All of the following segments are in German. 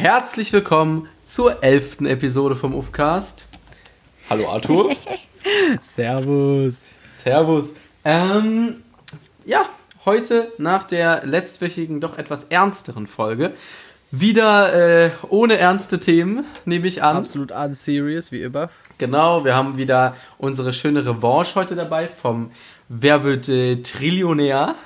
Herzlich willkommen zur elften Episode vom UFCast. Hallo Arthur. Servus. Servus. Ähm, ja, heute nach der letztwöchigen, doch etwas ernsteren Folge. Wieder äh, ohne ernste Themen, nehme ich an. Absolut unserious, wie immer. Genau, wir haben wieder unsere schöne Revanche heute dabei vom Wer wird äh, Trillionär?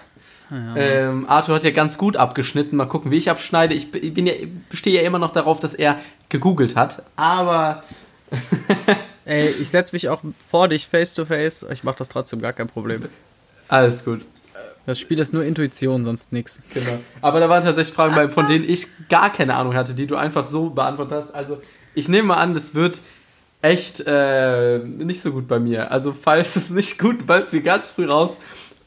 Ja. Ähm, Arthur hat ja ganz gut abgeschnitten. Mal gucken, wie ich abschneide. Ich bin ja, bestehe ja immer noch darauf, dass er gegoogelt hat. Aber. Ey, ich setze mich auch vor dich face to face. Ich mache das trotzdem gar kein Problem. Alles gut. Das Spiel ist nur Intuition, sonst nichts. Genau. Aber da waren tatsächlich Fragen bei, von denen ich gar keine Ahnung hatte, die du einfach so beantwortet hast. Also, ich nehme mal an, das wird echt äh, nicht so gut bei mir. Also, falls es nicht gut, falls wir ganz früh raus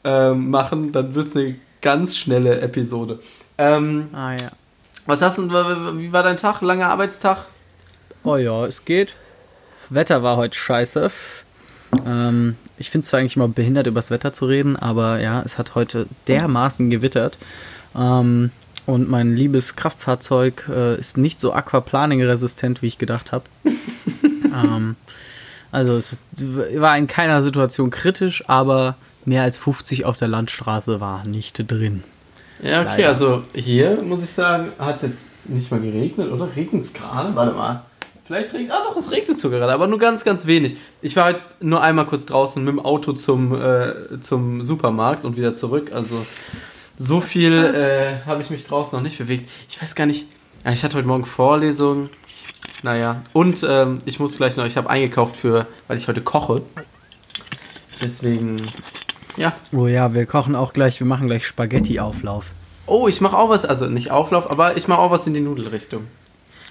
ähm, machen, dann wird es eine ganz schnelle Episode. Ähm, ah ja. Was hast du, wie war dein Tag? Langer Arbeitstag? Oh ja, es geht. Wetter war heute scheiße. Ähm, ich finde es zwar eigentlich immer behindert, über das Wetter zu reden, aber ja, es hat heute dermaßen gewittert. Ähm, und mein liebes Kraftfahrzeug äh, ist nicht so aquaplaning-resistent, wie ich gedacht habe. ähm, also es ist, war in keiner Situation kritisch, aber mehr als 50 auf der Landstraße war nicht drin. Ja, okay, Leider. also hier muss ich sagen, hat es jetzt nicht mal geregnet, oder? Regnet es gerade? Warte mal. Vielleicht regnet. Ah, doch, es regnet sogar gerade, aber nur ganz, ganz wenig. Ich war jetzt nur einmal kurz draußen mit dem Auto zum, äh, zum Supermarkt und wieder zurück. Also so viel äh, habe ich mich draußen noch nicht bewegt. Ich weiß gar nicht. Ja, ich hatte heute Morgen Vorlesung. Naja, und ähm, ich muss gleich noch, ich habe eingekauft für, weil ich heute koche. Deswegen ja. Oh ja, wir kochen auch gleich, wir machen gleich Spaghetti-Auflauf. Oh, ich mache auch was, also nicht Auflauf, aber ich mache auch was in die Nudelrichtung.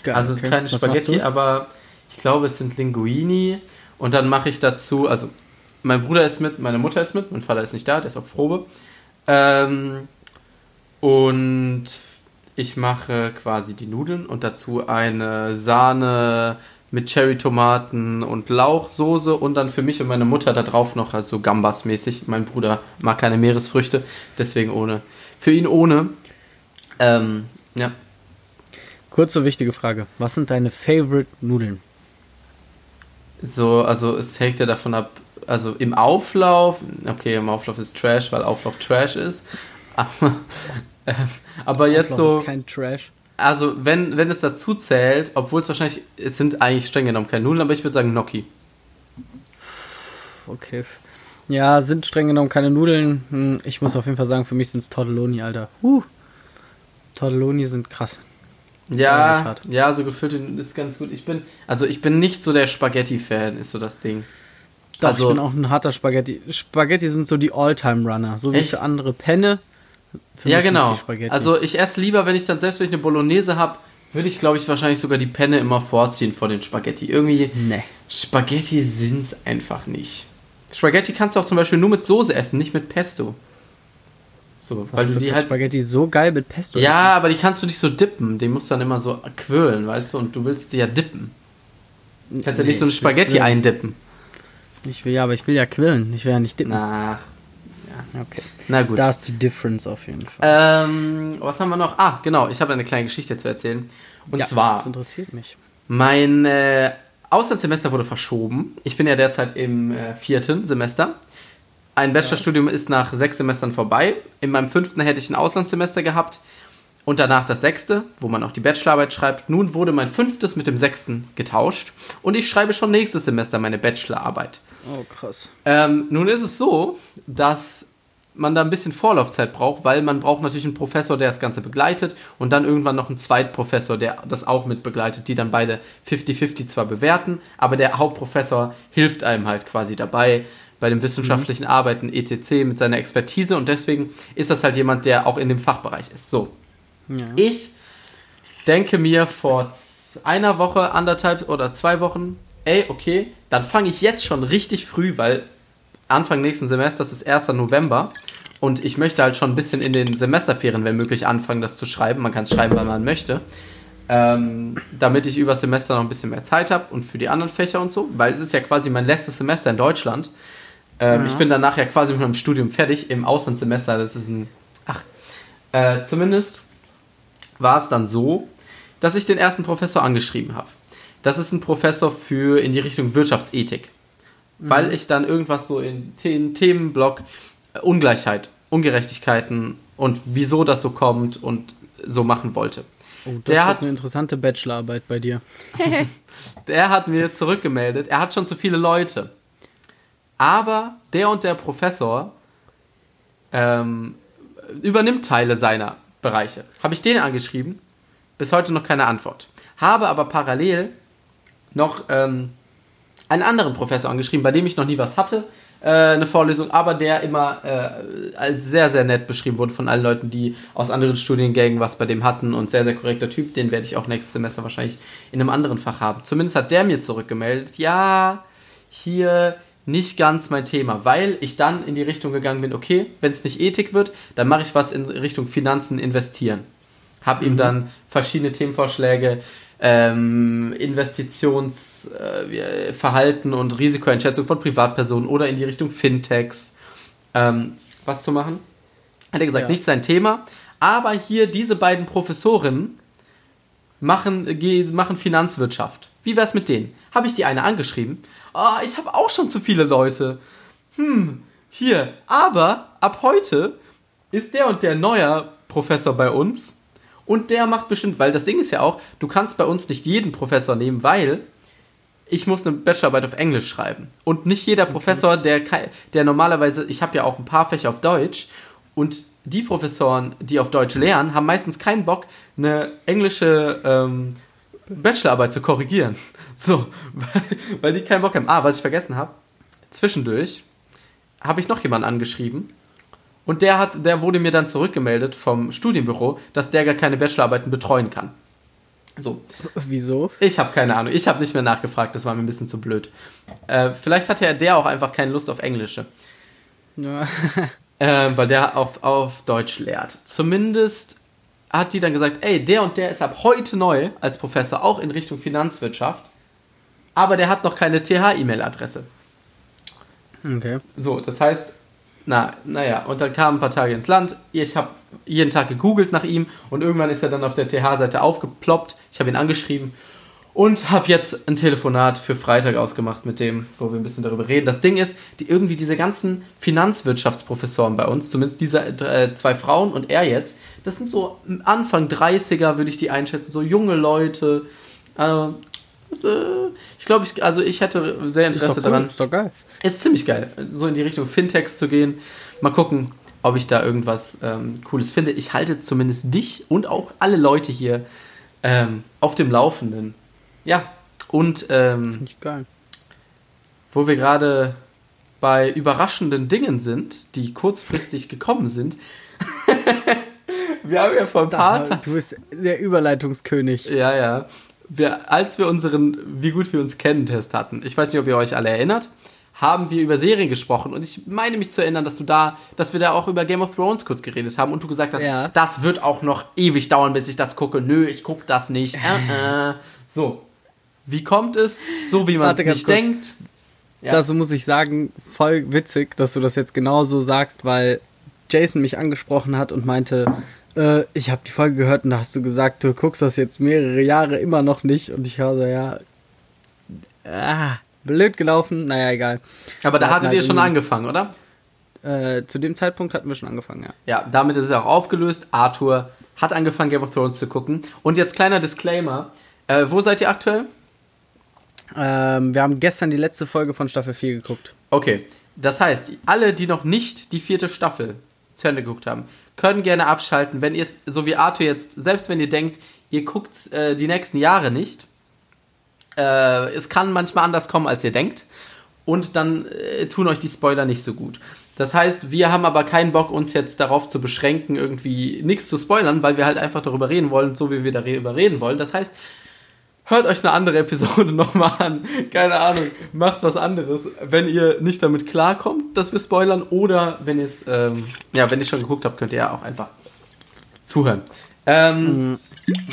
Geil, also okay. keine Spaghetti, aber ich glaube, es sind Linguini. Und dann mache ich dazu, also mein Bruder ist mit, meine Mutter ist mit, mein Vater ist nicht da, der ist auf Probe. Ähm, und ich mache quasi die Nudeln und dazu eine Sahne mit Cherry-Tomaten und Lauchsoße und dann für mich und meine Mutter da drauf noch, also Gambas-mäßig. Mein Bruder mag keine Meeresfrüchte, deswegen ohne. Für ihn ohne. Ähm, ja. Kurze wichtige Frage. Was sind deine Favorite Nudeln? So, also es hängt ja davon ab, also im Auflauf, okay, im Auflauf ist Trash, weil Auflauf Trash ist. Aber, äh, aber jetzt Auflauf so. Ist kein Trash. Also, wenn, wenn es dazu zählt, obwohl es wahrscheinlich, es sind eigentlich streng genommen keine Nudeln, aber ich würde sagen Gnocchi. Okay. Ja, sind streng genommen keine Nudeln. Hm, ich muss auf jeden Fall sagen, für mich sind es Tortelloni, Alter. Uh. Tortelloni sind krass. Ja, ja, so gefüllte ist ganz gut. Ich bin, also ich bin nicht so der Spaghetti-Fan, ist so das Ding. Doch, also, ich bin auch ein harter Spaghetti. Spaghetti sind so die All-Time-Runner. So wie für andere Penne ja, genau. Also ich esse lieber, wenn ich dann selbst wenn ich eine Bolognese habe, würde ich glaube ich wahrscheinlich sogar die Penne immer vorziehen vor den Spaghetti. Irgendwie nee. Spaghetti sind es einfach nicht. Spaghetti kannst du auch zum Beispiel nur mit Soße essen, nicht mit Pesto. So, weil, weil du die halt Spaghetti so geil mit Pesto Ja, essen. aber die kannst du nicht so dippen. Die musst du dann immer so quirlen, weißt du? Und du willst die ja dippen. Du kannst nee, ja nicht so eine Spaghetti eindippen. Ich will ja, aber ich will ja quillen. Ich will ja nicht dippen. Ach, Okay. Na gut. Da ist die Difference auf jeden Fall. Ähm, was haben wir noch? Ah, genau. Ich habe eine kleine Geschichte zu erzählen. Und ja, zwar. Das interessiert mich. Mein äh, Auslandssemester wurde verschoben. Ich bin ja derzeit im äh, vierten Semester. Ein Bachelorstudium ist nach sechs Semestern vorbei. In meinem fünften hätte ich ein Auslandssemester gehabt und danach das sechste, wo man auch die Bachelorarbeit schreibt. Nun wurde mein fünftes mit dem sechsten getauscht und ich schreibe schon nächstes Semester meine Bachelorarbeit. Oh, krass. Ähm, nun ist es so, dass man da ein bisschen Vorlaufzeit braucht, weil man braucht natürlich einen Professor, der das Ganze begleitet und dann irgendwann noch einen Zweitprofessor, der das auch mit begleitet, die dann beide 50-50 zwar bewerten, aber der Hauptprofessor hilft einem halt quasi dabei bei dem wissenschaftlichen mhm. Arbeiten etc. mit seiner Expertise und deswegen ist das halt jemand, der auch in dem Fachbereich ist. So. Ja. Ich denke mir vor einer Woche, anderthalb oder zwei Wochen, ey, okay, dann fange ich jetzt schon richtig früh, weil Anfang nächsten Semesters ist 1. November und ich möchte halt schon ein bisschen in den Semesterferien, wenn möglich, anfangen, das zu schreiben. Man kann es schreiben, wann man möchte. Ähm, damit ich über Semester noch ein bisschen mehr Zeit habe und für die anderen Fächer und so, weil es ist ja quasi mein letztes Semester in Deutschland. Ähm, ja. Ich bin danach ja quasi mit meinem Studium fertig im Auslandssemester. Das ist ein. Ach. Äh, zumindest war es dann so, dass ich den ersten Professor angeschrieben habe. Das ist ein Professor für in die Richtung Wirtschaftsethik. Mhm. Weil ich dann irgendwas so in den Themenblock Ungleichheit, Ungerechtigkeiten und wieso das so kommt und so machen wollte. Oh, das der hat eine interessante Bachelorarbeit bei dir. der hat mir zurückgemeldet, er hat schon zu viele Leute. Aber der und der Professor ähm, übernimmt Teile seiner Bereiche. Habe ich den angeschrieben, bis heute noch keine Antwort. Habe aber parallel noch ähm, einen anderen Professor angeschrieben, bei dem ich noch nie was hatte, äh, eine Vorlesung, aber der immer äh, als sehr, sehr nett beschrieben wurde von allen Leuten, die aus anderen Studiengängen was bei dem hatten und sehr, sehr korrekter Typ. Den werde ich auch nächstes Semester wahrscheinlich in einem anderen Fach haben. Zumindest hat der mir zurückgemeldet, ja, hier nicht ganz mein Thema, weil ich dann in die Richtung gegangen bin, okay, wenn es nicht Ethik wird, dann mache ich was in Richtung Finanzen investieren. Habe ihm mhm. dann verschiedene Themenvorschläge ähm, Investitionsverhalten äh, und Risikoeinschätzung von Privatpersonen oder in die Richtung Fintechs ähm, was zu machen. Hat er gesagt, ja. nicht sein Thema. Aber hier diese beiden Professorinnen machen, machen Finanzwirtschaft. Wie wär's mit denen? Habe ich die eine angeschrieben? Oh, ich habe auch schon zu viele Leute. Hm, hier. Aber ab heute ist der und der neuer Professor bei uns und der macht bestimmt, weil das Ding ist ja auch, du kannst bei uns nicht jeden Professor nehmen, weil ich muss eine Bachelorarbeit auf Englisch schreiben. Und nicht jeder okay. Professor, der, der normalerweise, ich habe ja auch ein paar Fächer auf Deutsch und die Professoren, die auf Deutsch lehren, haben meistens keinen Bock, eine englische ähm, Bachelorarbeit zu korrigieren. So, weil, weil die keinen Bock haben. Ah, was ich vergessen habe, zwischendurch habe ich noch jemanden angeschrieben und der, hat, der wurde mir dann zurückgemeldet vom Studienbüro, dass der gar keine Bachelorarbeiten betreuen kann. So. Wieso? Ich habe keine Ahnung. Ich habe nicht mehr nachgefragt, das war mir ein bisschen zu blöd. Äh, vielleicht hatte ja der auch einfach keine Lust auf Englische. Ja. äh, weil der auf, auf Deutsch lehrt. Zumindest hat die dann gesagt, ey, der und der ist ab heute neu als Professor, auch in Richtung Finanzwirtschaft. Aber der hat noch keine TH-E-Mail-Adresse. Okay. So, das heißt, na, naja, und dann kamen ein paar Tage ins Land. Ich habe jeden Tag gegoogelt nach ihm und irgendwann ist er dann auf der TH-Seite aufgeploppt. Ich habe ihn angeschrieben und habe jetzt ein Telefonat für Freitag ausgemacht mit dem, wo wir ein bisschen darüber reden. Das Ding ist, die irgendwie diese ganzen Finanzwirtschaftsprofessoren bei uns, zumindest diese äh, zwei Frauen und er jetzt, das sind so Anfang 30er, würde ich die einschätzen, so junge Leute. Äh, das, äh, ich glaube, ich, also ich hätte sehr Interesse ist cool, daran. Ist doch geil. Ist ziemlich geil, so in die Richtung Fintechs zu gehen. Mal gucken, ob ich da irgendwas ähm, Cooles finde. Ich halte zumindest dich und auch alle Leute hier ähm, auf dem Laufenden. Ja, und ähm, Finde ich geil. wo wir gerade bei überraschenden Dingen sind, die kurzfristig gekommen sind. wir haben ja vor ein paar Tagen. Du bist der Überleitungskönig. Ja, ja. Wir, als wir unseren Wie gut wir uns kennen Test hatten, ich weiß nicht, ob ihr euch alle erinnert, haben wir über Serien gesprochen und ich meine mich zu erinnern, dass du da, dass wir da auch über Game of Thrones kurz geredet haben und du gesagt hast, ja. das wird auch noch ewig dauern, bis ich das gucke. Nö, ich gucke das nicht. Äh, äh. So, wie kommt es? So wie man es nicht kurz. denkt. Ja. Dazu muss ich sagen, voll witzig, dass du das jetzt genauso sagst, weil Jason mich angesprochen hat und meinte, äh, ich habe die Folge gehört und da hast du gesagt, du guckst das jetzt mehrere Jahre immer noch nicht und ich höre so, ja, ah, blöd gelaufen, naja, egal. Aber da hattet ihr schon angefangen, oder? Äh, zu dem Zeitpunkt hatten wir schon angefangen, ja. Ja, damit ist es auch aufgelöst. Arthur hat angefangen, Game of Thrones zu gucken. Und jetzt kleiner Disclaimer. Äh, wo seid ihr aktuell? Ähm, wir haben gestern die letzte Folge von Staffel 4 geguckt. Okay. Das heißt, alle, die noch nicht die vierte Staffel zu Ende geguckt haben, können gerne abschalten, wenn ihr es, so wie Arthur jetzt, selbst wenn ihr denkt, ihr guckt äh, die nächsten Jahre nicht, äh, es kann manchmal anders kommen, als ihr denkt. Und dann äh, tun euch die Spoiler nicht so gut. Das heißt, wir haben aber keinen Bock, uns jetzt darauf zu beschränken, irgendwie nichts zu spoilern, weil wir halt einfach darüber reden wollen, so wie wir darüber reden wollen. Das heißt, hört euch eine andere Episode nochmal an. Keine Ahnung, macht was anderes, wenn ihr nicht damit klarkommt, dass wir spoilern, oder wenn ihr es, ähm, ja, schon geguckt habt, könnt ihr ja auch einfach zuhören. Ähm, mhm.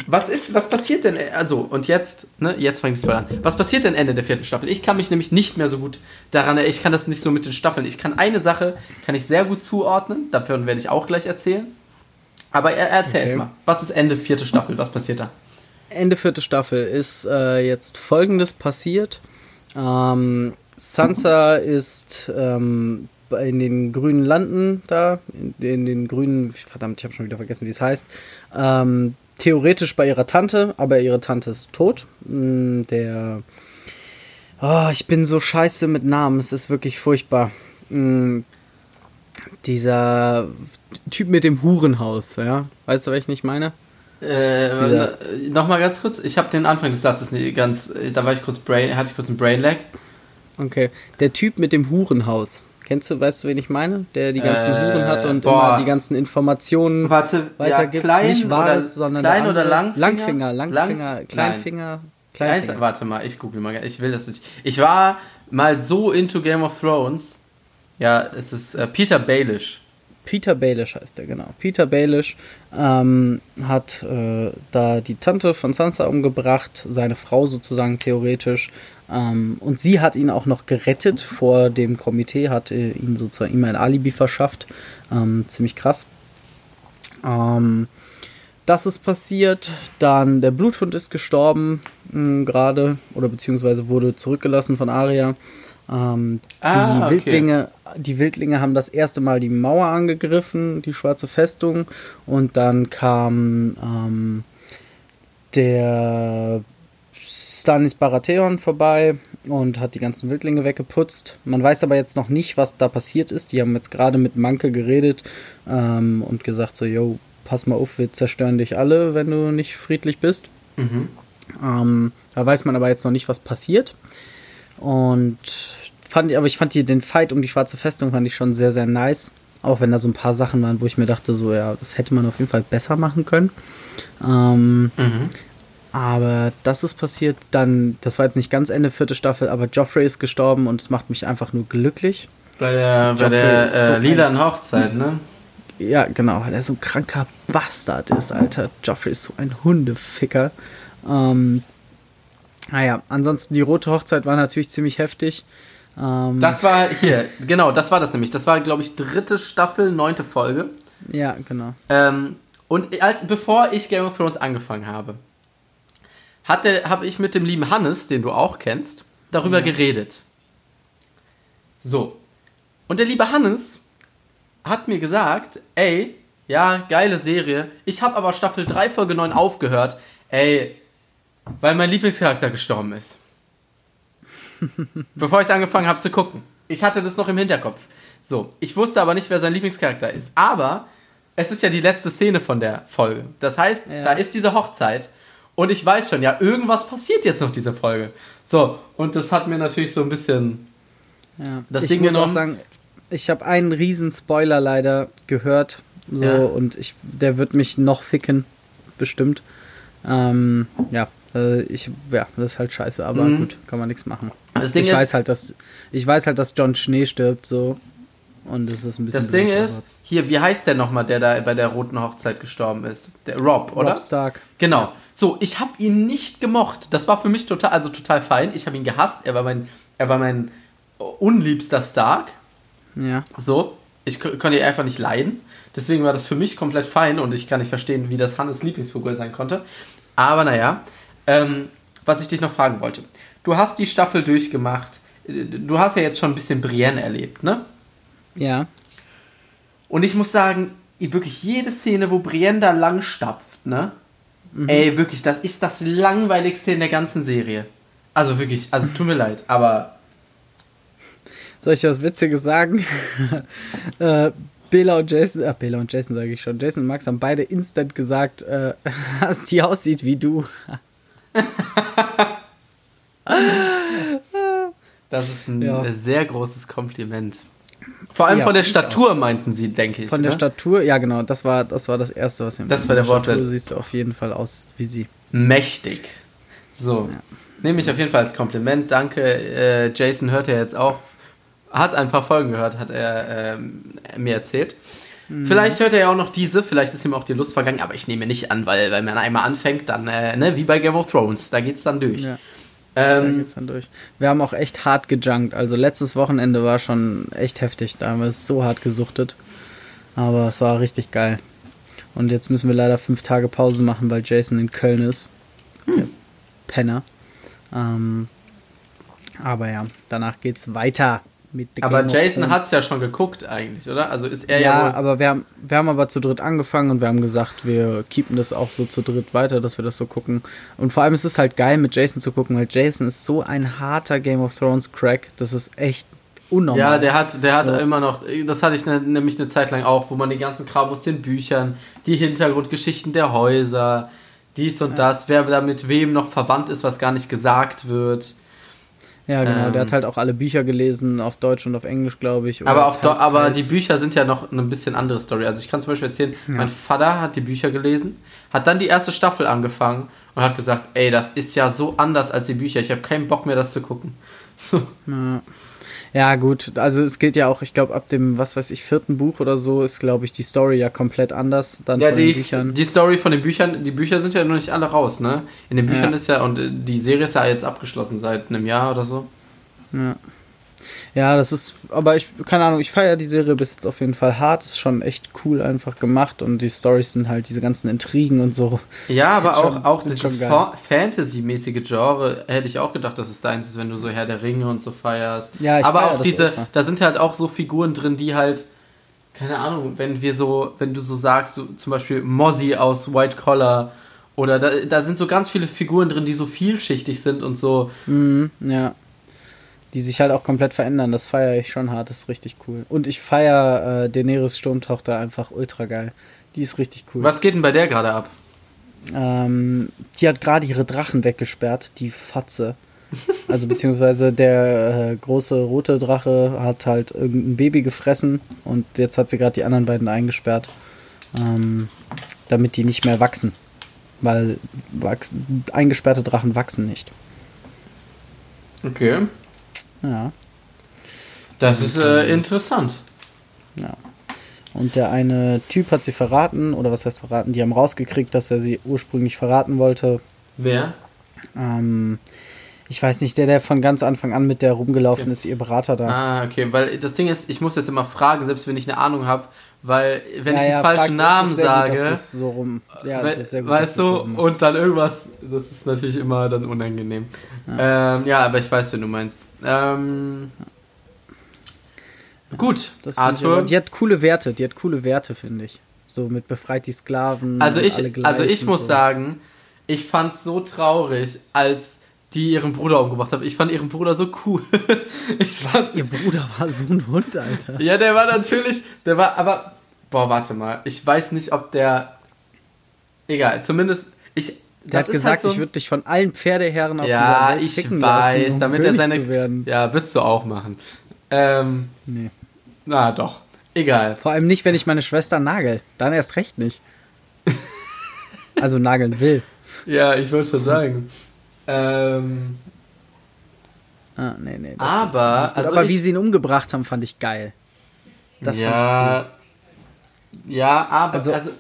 Was ist, was passiert denn, also, und jetzt, ne, jetzt fange ich es mal an. Was passiert denn Ende der vierten Staffel? Ich kann mich nämlich nicht mehr so gut daran, ich kann das nicht so mit den Staffeln. Ich kann eine Sache, kann ich sehr gut zuordnen, dafür werde ich auch gleich erzählen. Aber er, erzähl okay. mal, was ist Ende vierte Staffel, was passiert da? Ende vierte Staffel ist äh, jetzt folgendes passiert. Ähm, Sansa ist ähm, in den grünen Landen da, in, in den grünen, verdammt, ich habe schon wieder vergessen, wie es heißt, ähm, theoretisch bei ihrer Tante, aber ihre Tante ist tot. Mm, Der, oh, ich bin so scheiße mit Namen, es ist wirklich furchtbar. Mm, Dieser Typ mit dem Hurenhaus, ja, weißt du, was ich nicht meine? Äh, Nochmal ganz kurz, ich habe den Anfang des Satzes nicht ganz, da war ich kurz Brain, hatte ich kurz einen Brain Lag. Okay, der Typ mit dem Hurenhaus. Kennst du, weißt du, wen ich meine? Der die ganzen Äh, Huren hat und boah. immer die ganzen Informationen Warte, weitergibt. ja, klein Nicht oder, Wahres, sondern klein der oder Langfinger? Langfinger, Langfinger, Lang- Kleinfinger, Kleinfinger. warte mal, ich google mal. Ich will das nicht. Ich war mal so into Game of Thrones. Ja, es ist äh, Peter Baelish. Peter Baelish heißt der, genau. Peter Baelish ähm, hat äh, da die Tante von Sansa umgebracht, seine Frau sozusagen theoretisch. Ähm, und sie hat ihn auch noch gerettet vor dem Komitee, hat äh, ihm sozusagen ihm ein Alibi verschafft. Ähm, ziemlich krass. Ähm, das ist passiert. Dann der Bluthund ist gestorben, mh, gerade, oder beziehungsweise wurde zurückgelassen von Arya. Ähm, die Ah, okay. Wildlinge, die Wildlinge haben das erste Mal die Mauer angegriffen, die schwarze Festung, und dann kam ähm, der Stannis Baratheon vorbei und hat die ganzen Wildlinge weggeputzt. Man weiß aber jetzt noch nicht, was da passiert ist. Die haben jetzt gerade mit Manke geredet ähm, und gesagt so, yo, pass mal auf, wir zerstören dich alle, wenn du nicht friedlich bist. Mhm. Ähm, da weiß man aber jetzt noch nicht, was passiert. Und fand, aber ich fand die, den Fight um die schwarze Festung fand ich schon sehr, sehr nice. Auch wenn da so ein paar Sachen waren, wo ich mir dachte, so, ja, das hätte man auf jeden Fall besser machen können. Ähm, Mhm. Aber das ist passiert. Dann, das war jetzt nicht ganz Ende vierte Staffel, aber Joffrey ist gestorben und es macht mich einfach nur glücklich. Bei der, bei der so äh, lilanen Hochzeit, ne? Ja, genau, weil er so ein kranker Bastard ist, Alter. Joffrey ist so ein Hundeficker. Ähm, naja, ansonsten die rote Hochzeit war natürlich ziemlich heftig. Ähm, Das war hier, genau, das war das nämlich. Das war, glaube ich, dritte Staffel, neunte Folge. ja, genau. Ähm, und als, bevor ich Game of Thrones angefangen habe, habe ich mit dem lieben Hannes, den du auch kennst, darüber geredet. So. Und der liebe Hannes hat mir gesagt, ey, ja, geile Serie. Ich habe aber Staffel 3, Folge 9 aufgehört. Ey, weil mein Lieblingscharakter gestorben ist. Bevor ich angefangen habe zu gucken. Ich hatte das noch im Hinterkopf. So, ich wusste aber nicht, wer sein Lieblingscharakter ist. Aber es ist ja die letzte Szene von der Folge. Das heißt, Ja. da ist diese Hochzeit. Und ich weiß schon, ja, irgendwas passiert jetzt noch diese Folge. So, und das hat mir natürlich so ein bisschen. Ja. Das ich Ding muss genommen- auch sagen, ich habe einen riesen Spoiler leider gehört. So, Ja. und ich, der wird mich noch ficken. Bestimmt. Ähm, ja, äh, ich, ja, das ist halt scheiße, aber Mhm. gut, kann man nichts machen. Das Ding ich ist, weiß halt, dass ich weiß halt, dass John Schnee stirbt, so. Und es ist ein bisschen. das Ding ist, hier, wie heißt der nochmal, der da bei der roten Hochzeit gestorben ist? Der Rob, oder? Rob Stark. Genau. So, ich habe ihn nicht gemocht. Das war für mich total, also total fein. Ich habe ihn gehasst. Er war mein, er war mein unliebster Stark. Ja. So, ich ko- konnte ihn einfach nicht leiden. Deswegen war das für mich komplett fein und ich kann nicht verstehen, wie das Hannes Lieblingsfigur sein konnte. Aber naja, ähm, was ich dich noch fragen wollte. Du hast die Staffel durchgemacht. Du hast ja jetzt schon ein bisschen Brienne erlebt, ne? Ja. Und ich muss sagen, wirklich jede Szene, wo Brienne da lang stapft, ne? Ey, wirklich, das ist das langweiligste in der ganzen Serie. Also wirklich, also tut mir leid, aber Soll ich was Witziges sagen? äh, Bela und Jason, ach, Bela und Jason sage ich schon. Jason und Max haben beide instant gesagt, äh, dass die aussieht wie du. das ist ein Ja. sehr großes Kompliment. Vor allem Ja, von der Statur meinten sie, denke ich. Von der ne? Statur, ja genau, das war das, war das Erste, was mir Das war der Wortwitz. siehst du auf jeden Fall aus wie sie. Mächtig. So. Nehme ich auf jeden Fall als Kompliment. Danke. Äh, Jason hört ja jetzt auch, hat ein paar Folgen gehört, hat er ähm, mir erzählt. Mhm. Vielleicht hört er ja auch noch diese, vielleicht ist ihm auch die Lust vergangen, aber ich nehme nicht an, weil, weil man einmal anfängt, dann, äh, ne, wie bei Game of Thrones, da geht's dann durch. Ja, da ähm, geht's dann durch. Wir haben auch echt hart gejunkt. Also letztes Wochenende war schon echt heftig. Da haben wir es so hart gesuchtet. Aber es war richtig geil. Und jetzt müssen wir leider fünf Tage Pause machen, weil Jason in Köln ist. Der Penner. Ähm, aber ja, danach geht's weiter mit The Aber Game Jason hat es ja schon geguckt eigentlich, oder? Also ist er ja, Ja, aber wir haben, wir haben aber zu dritt angefangen und wir haben gesagt, wir keepen das auch so zu dritt weiter, dass wir das so gucken. Und vor allem ist es halt geil, mit Jason zu gucken, weil Jason ist so ein harter Game of Thrones Crack. Das ist echt unnormal. Ja, der hat, der hat Ja. immer noch, das hatte ich ne, nämlich eine Zeit lang auch, wo man den ganzen Kram aus den Büchern, die Hintergrundgeschichten der Häuser, dies und das, wer da mit wem noch verwandt ist, was gar nicht gesagt wird. Ja, genau. Ähm. der hat halt auch alle Bücher gelesen, auf Deutsch und auf Englisch, glaube ich. Aber, auf, teils, aber teils. die Bücher sind ja noch eine bisschen andere Story. Also ich kann zum Beispiel erzählen, mein Vater hat die Bücher gelesen, hat dann die erste Staffel angefangen und hat gesagt, ey, das ist ja so anders als die Bücher, ich habe keinen Bock mehr, das zu gucken. So. Ja. Ja, gut. Also es geht ja auch, ich glaube, ab dem, was weiß ich, vierten Buch oder so ist, glaube ich, die Story ja komplett anders. Dann Ja, von den die, Büchern. die Story von den Büchern, die Bücher sind ja noch nicht alle raus, ne? In den Büchern Ja. ist ja, und äh, die Serie ist ja jetzt abgeschlossen seit einem Jahr oder so. Ja. Ja, das ist, aber ich, keine Ahnung, ich feiere die Serie bis jetzt auf jeden Fall hart. Ist schon echt cool einfach gemacht und die Stories sind halt diese ganzen Intrigen und so. Ja, aber Schon- auch, auch dieses schon geil. Fa- Fantasy-mäßige Genre hätte ich auch gedacht, dass es deins ist, wenn du so Herr der Ringe und so feierst. Ja, ich aber auch diese, ultra. da sind halt auch so Figuren drin, die halt, keine Ahnung, wenn wir so, wenn du so sagst, so, zum Beispiel Mozzie aus White Collar oder da, da sind so ganz viele Figuren drin, die so vielschichtig sind und so. Mhm, ja. Die sich halt auch komplett verändern, das feiere ich schon hart, das ist richtig cool. Und ich feiere äh, Daenerys Sturmtochter einfach ultra geil. Die ist richtig cool. Was geht denn bei der gerade ab? Ähm, die hat gerade ihre Drachen weggesperrt, die Fatze. Also beziehungsweise der äh, große rote Drache hat halt irgendein Baby gefressen und jetzt hat sie gerade die anderen beiden eingesperrt, ähm, damit die nicht mehr wachsen. Weil wachsen, eingesperrte Drachen wachsen nicht. Okay. Ja, Das ist äh, interessant. ja. Und der eine Typ hat sie verraten, oder was heißt verraten? Die haben rausgekriegt, dass er sie ursprünglich verraten wollte. Wer? Ähm, ich weiß nicht, der, der von ganz Anfang an mit der rumgelaufen Ja. ist, ihr Berater da. Ah, okay, weil das Ding ist, ich muss jetzt immer fragen, selbst wenn ich eine Ahnung habe, weil wenn Ja, ich ja, einen falschen frag- es Namen gut, sage, du's so rum, ja, we- es ist sehr gut, weißt du, so und dann irgendwas, das ist natürlich immer dann unangenehm. Ja, ähm, ja aber ich weiß, wen du meinst. Ähm, gut, Das Arthur. die hat coole Werte, die hat coole Werte, finde ich. So mit befreit die Sklaven. Also ich, also ich muss so. sagen, ich fand's so traurig, als die ihren Bruder umgebracht haben. Ich fand ihren Bruder so cool. ich fand, Ihr Bruder war so ein Hund, Alter. Ja, der war natürlich, der war, aber, boah, warte mal, ich weiß nicht, ob der, egal, zumindest, ich, Der hat gesagt, so, ich würde dich von allen Pferdeherren auf ja, dieser Welt ficken weiß, lassen, um damit er seine, zu werden. ja, würdest du auch machen. Ähm, Nee. na doch, egal. Vor allem nicht, wenn ich meine Schwester nagel. Dann erst recht nicht. also nageln will. Ja, ich wollte schon sagen. Ähm, Ah, nee, nee. das- aber, also aber wie sie ihn umgebracht haben, fand ich geil. Das fand ja, ja, aber, also, Also-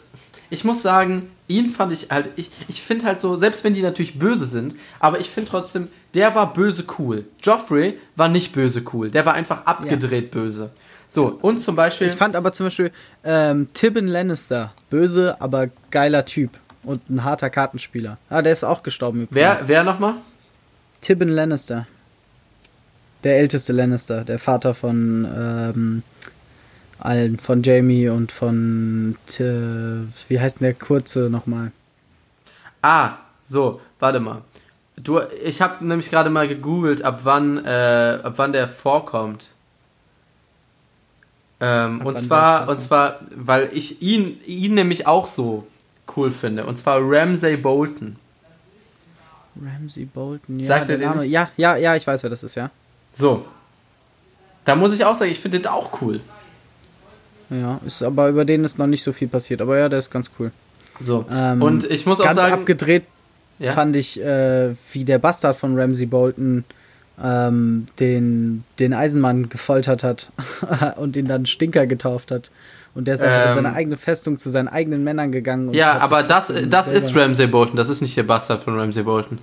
ich muss sagen, ihn fand ich halt, ich, ich finde halt so, selbst wenn die natürlich böse sind, aber ich finde trotzdem, der war böse cool. Joffrey war nicht böse cool, der war einfach abgedreht böse. So, und zum Beispiel, Ich fand aber zum Beispiel ähm, Tibin Lannister, böse, aber geiler Typ und ein harter Kartenspieler. Ah, der ist auch gestorben übrigens. wer, wer nochmal? Tibin Lannister. Der älteste Lannister, der Vater von ähm, allen, von Jamie und von T wie heißt denn der kurze nochmal? Ah, so, warte mal. Du, ich habe nämlich gerade mal gegoogelt, ab wann, äh, ab wann der vorkommt. Ähm, und zwar, und zwar, weil ich ihn, ihn nämlich auch so cool finde. Und zwar Ramsay Bolton. Ramsey Bolton. Ja, Sagt der er Name. nicht? Ja, ja, ja, ich weiß, wer das ist, ja. So. Da muss ich auch sagen, ich finde den auch cool. Ja, ist aber über den ist noch nicht so viel passiert, aber ja, der ist ganz cool. So. Ähm, und ich muss auch ganz sagen, abgedreht ja? fand ich, äh, wie der Bastard von Ramsey Bolton ähm, den, den Eisenmann gefoltert hat und ihn dann Stinker getauft hat. Und der ist einfach in Ähm. seine eigene Festung zu seinen eigenen Männern gegangen. Und ja, aber das, das ist Ramsay Bolton, das ist nicht der Bastard von Ramsay Bolton.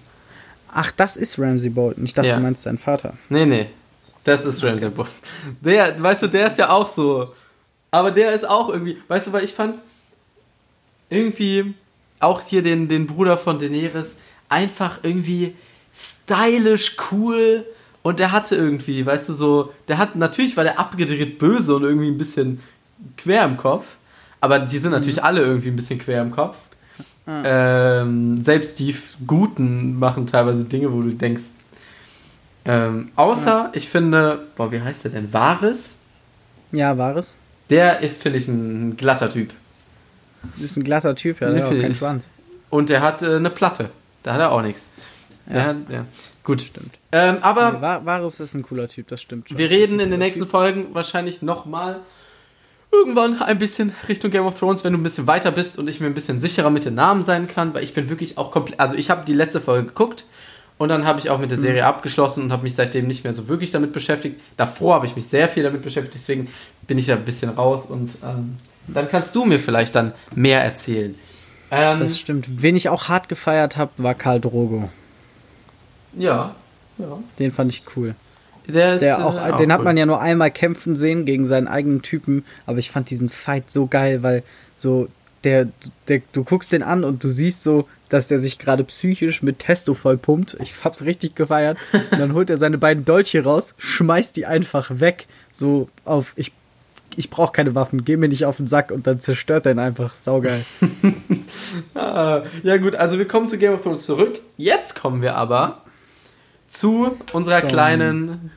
Ach, das ist Ramsey Bolton. Ich dachte, Ja. du meinst deinen Vater. Nee, nee. Das ist Ramsay Bolton. Der, weißt du, der ist ja auch so. Aber der ist auch irgendwie, weißt du, weil ich fand, irgendwie auch hier den, den Bruder von Daenerys, einfach irgendwie stylisch, cool und der hatte irgendwie, weißt du, so, der hat, natürlich war der abgedreht böse und irgendwie ein bisschen quer im Kopf, aber die sind natürlich mhm. alle irgendwie ein bisschen quer im Kopf. Mhm. Ähm, selbst die Guten machen teilweise Dinge, wo du denkst, ähm, außer, mhm. ich finde, boah, wie heißt der denn? Vares? Ja, Vares. Der ist, finde ich, ein glatter Typ. Ist ein glatter Typ, ja, der hat keinen Schwanz. Und der hat äh, eine Platte. Da hat er auch nichts. Ja. Hat, ja. Gut. Stimmt. Ähm, aber. Nee, Varus ist ein cooler Typ, das stimmt schon. Wir reden in den nächsten typ. Folgen wahrscheinlich nochmal irgendwann ein bisschen Richtung Game of Thrones, wenn du ein bisschen weiter bist und ich mir ein bisschen sicherer mit den Namen sein kann, weil ich bin wirklich auch komplett. Also, ich habe die letzte Folge geguckt und dann habe ich auch mit der Serie mhm. abgeschlossen und habe mich seitdem nicht mehr so wirklich damit beschäftigt. Davor habe ich mich sehr viel damit beschäftigt, deswegen bin ich ja ein bisschen raus und ähm, dann kannst du mir vielleicht dann mehr erzählen. Ähm, das stimmt. Wen ich auch hart gefeiert habe, war Karl Drogo. Ja, ja. Den fand ich cool. Der ist, der auch, äh, den auch hat cool. man ja nur einmal kämpfen sehen gegen seinen eigenen Typen, aber ich fand diesen Fight so geil, weil so der, der du guckst den an und du siehst so, dass der sich gerade psychisch mit Testo vollpumpt. Ich hab's richtig gefeiert. Und dann holt er seine beiden Dolche raus, schmeißt die einfach weg, so auf ich ich brauche keine Waffen, geh mir nicht auf den Sack und dann zerstört er ihn einfach. Saugeil. ah, ja gut, also wir kommen zu Game of Thrones zurück. Jetzt kommen wir aber zu unserer so. kleinen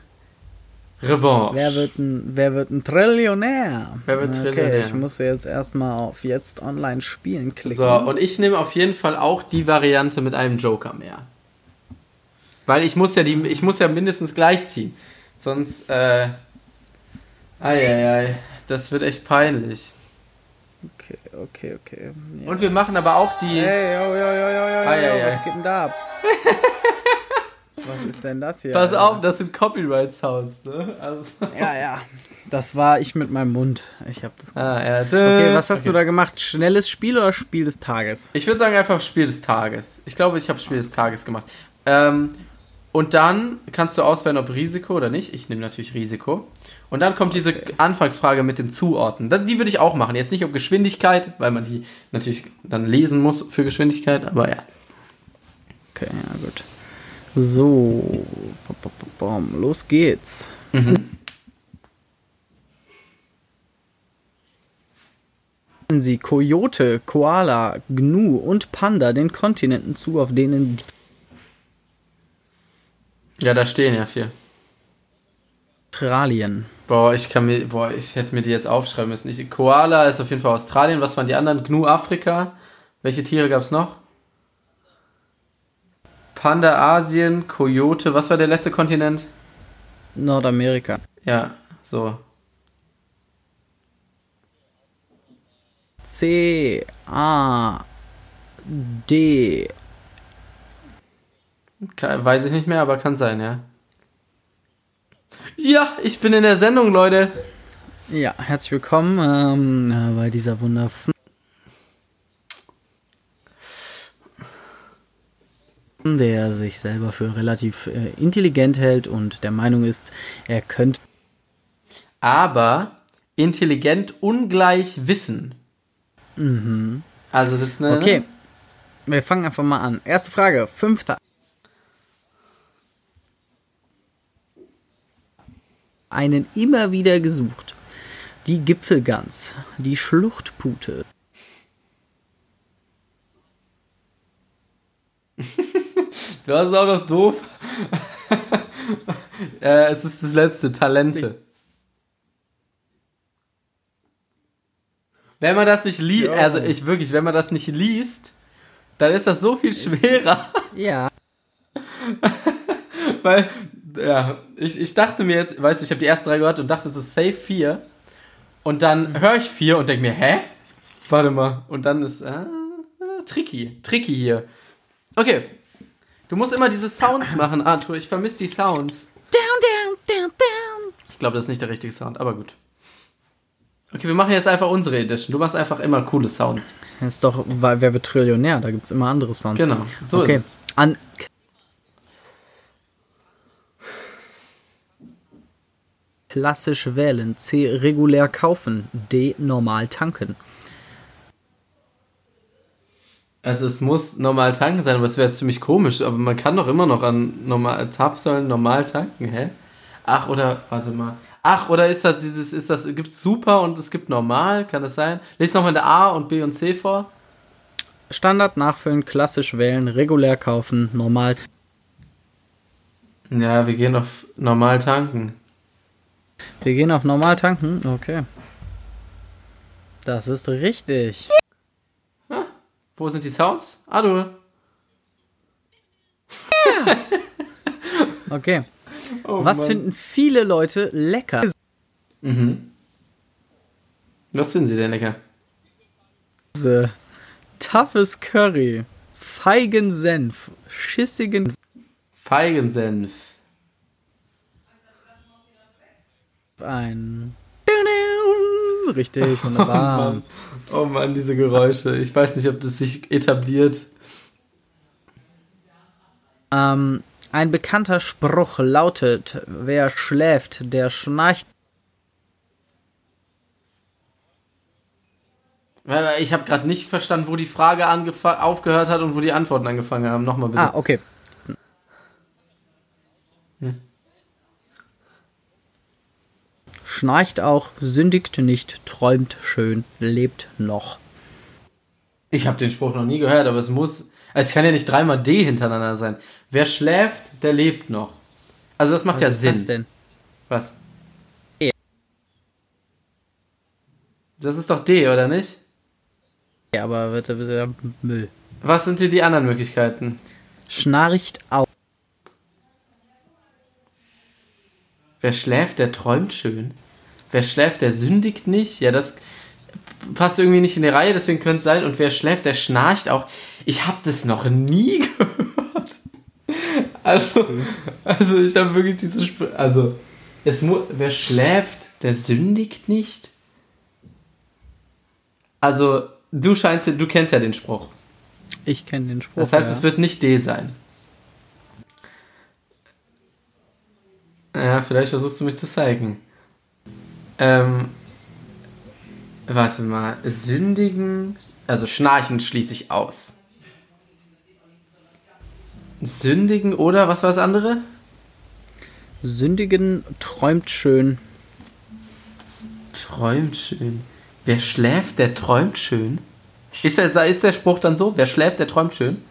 Revanche. Wer wird ein, wer wird ein Trillionär? Wer wird okay, Trillionär? ich muss jetzt erstmal auf jetzt online spielen klicken. So, und ich nehme auf jeden Fall auch die Variante mit einem Joker mehr. Weil ich muss ja die, ich muss ja mindestens gleich ziehen. Sonst, äh, Eieiei, das wird echt peinlich. Okay, okay, okay. Ja. Und wir machen aber auch die. Hey, yo, yo, yo, yo, yo, yo, was geht denn da ab? was ist denn das hier? Pass auf, das sind Copyright-Sounds, ne? Also ja, ja. Das war ich mit meinem Mund. Ich hab das gemacht. Ah, ja. Okay, was hast okay. du da gemacht? Schnelles Spiel oder Spiel des Tages? Ich würde sagen einfach Spiel des Tages. Ich glaube, ich habe Spiel des Tages gemacht. Ähm, und dann kannst du auswählen, ob Risiko oder nicht. Ich nehme natürlich Risiko. Und dann kommt diese okay. Anfangsfrage mit dem Zuordnen. Die würde ich auch machen. Jetzt nicht auf Geschwindigkeit, weil man die natürlich dann lesen muss für Geschwindigkeit, aber ja. Okay, ja gut. So, los geht's. Mhm. Sie Kojote, Koala, Gnu und Panda den Kontinenten zu, auf denen ja, da stehen ja vier. Australien. Boah, ich kann mir, boah, ich hätte mir die jetzt aufschreiben müssen. Ich, Koala ist auf jeden Fall Australien. Was waren die anderen? Gnu Afrika. Welche Tiere gab es noch? Panda Asien, Kojote. Was war der letzte Kontinent? Nordamerika. Ja, so. C A D Weiß ich nicht mehr, aber kann sein, ja. Ja, ich bin in der Sendung, Leute. Ja, herzlich willkommen ähm, bei dieser wundervollen. Der sich selber für relativ äh, intelligent hält und der Meinung ist, er könnte. Aber intelligent ungleich Wissen. Mhm. Also das ist eine. Okay. Wir fangen einfach mal an. Erste Frage. Fünfter. einen immer wieder gesucht. Die Gipfelgans, die Schluchtpute. du hast es auch noch doof. äh, es ist das letzte, Talente. Wenn man das nicht liest, also ich wirklich, wenn man das nicht liest, dann ist das so viel schwerer. ja. Weil ja, ich, ich dachte mir jetzt, weißt du, ich habe die ersten drei gehört und dachte, es ist safe 4. Und dann mhm. höre ich 4 und denke mir, hä? Warte mal. Und dann ist, äh, tricky, tricky hier. Okay. Du musst immer diese Sounds machen, Arthur. Ich vermisse die Sounds. Down, down, down, down. Ich glaube, das ist nicht der richtige Sound, aber gut. Okay, wir machen jetzt einfach unsere Edition. Du machst einfach immer coole Sounds. Das ist doch, weil wer wird Trillionär? Da gibt es immer andere Sounds. Genau, so okay. ist es. An klassisch wählen, C regulär kaufen, D normal tanken. Also es muss normal tanken sein, aber es wäre ziemlich komisch. Aber man kann doch immer noch an normal Zapfsäulen normal tanken, hä? Ach, oder, warte mal. Ach, oder ist das dieses, ist das, gibt super und es gibt normal, kann das sein? Lies nochmal der A und B und C vor. Standard nachfüllen, klassisch wählen, regulär kaufen, normal. Ja, wir gehen auf normal tanken. Wir gehen auf normal tanken, okay. Das ist richtig. Wo sind die Sounds? Ah, du. Okay. Oh, Was Mann. finden viele Leute lecker? Mhm. Was finden Sie denn lecker? Toughes Curry, Feigensenf, schissigen Feigensenf. ein. Richtig, Oh wunderbar. Oh Mann, diese Geräusche. Ich weiß nicht, ob das sich etabliert. ähm, ein bekannter Spruch lautet: Wer schläft, der schnarcht. Ich habe gerade nicht verstanden, wo die Frage aufgehört hat und wo die Antworten angefangen haben. Nochmal bitte. Ah, okay. Schnarcht auch, sündigt nicht, träumt schön, lebt noch. Ich habe den Spruch noch nie gehört, aber es muss. Also es kann ja nicht dreimal D hintereinander sein. Wer schläft, der lebt noch. Also das macht ja Was ist Sinn. das denn? Was? E. Das ist doch D, oder nicht? Ja, aber wird wird ja Müll. Was sind hier die anderen Möglichkeiten? Schnarcht auch. Wer schläft, der träumt schön. Wer schläft, der sündigt nicht. Ja, das passt irgendwie nicht in die Reihe, deswegen könnte es sein. Und wer schläft, der schnarcht auch. Ich habe das noch nie gehört. Also, also ich habe wirklich diese Sp Also, es wer schläft, der sündigt nicht. Also, du scheinst, du kennst ja den Spruch. Ich kenne den Spruch. Das heißt, ja. es wird nicht D sein. Ja, vielleicht versuchst du mich zu zeigen. Ähm, warte mal. Sündigen, also schnarchen schließe ich aus. Sündigen oder was war das andere? Sündigen träumt schön. Träumt schön. Wer schläft, der träumt schön. Ist der, ist der Spruch dann so? Wer schläft, der träumt schön?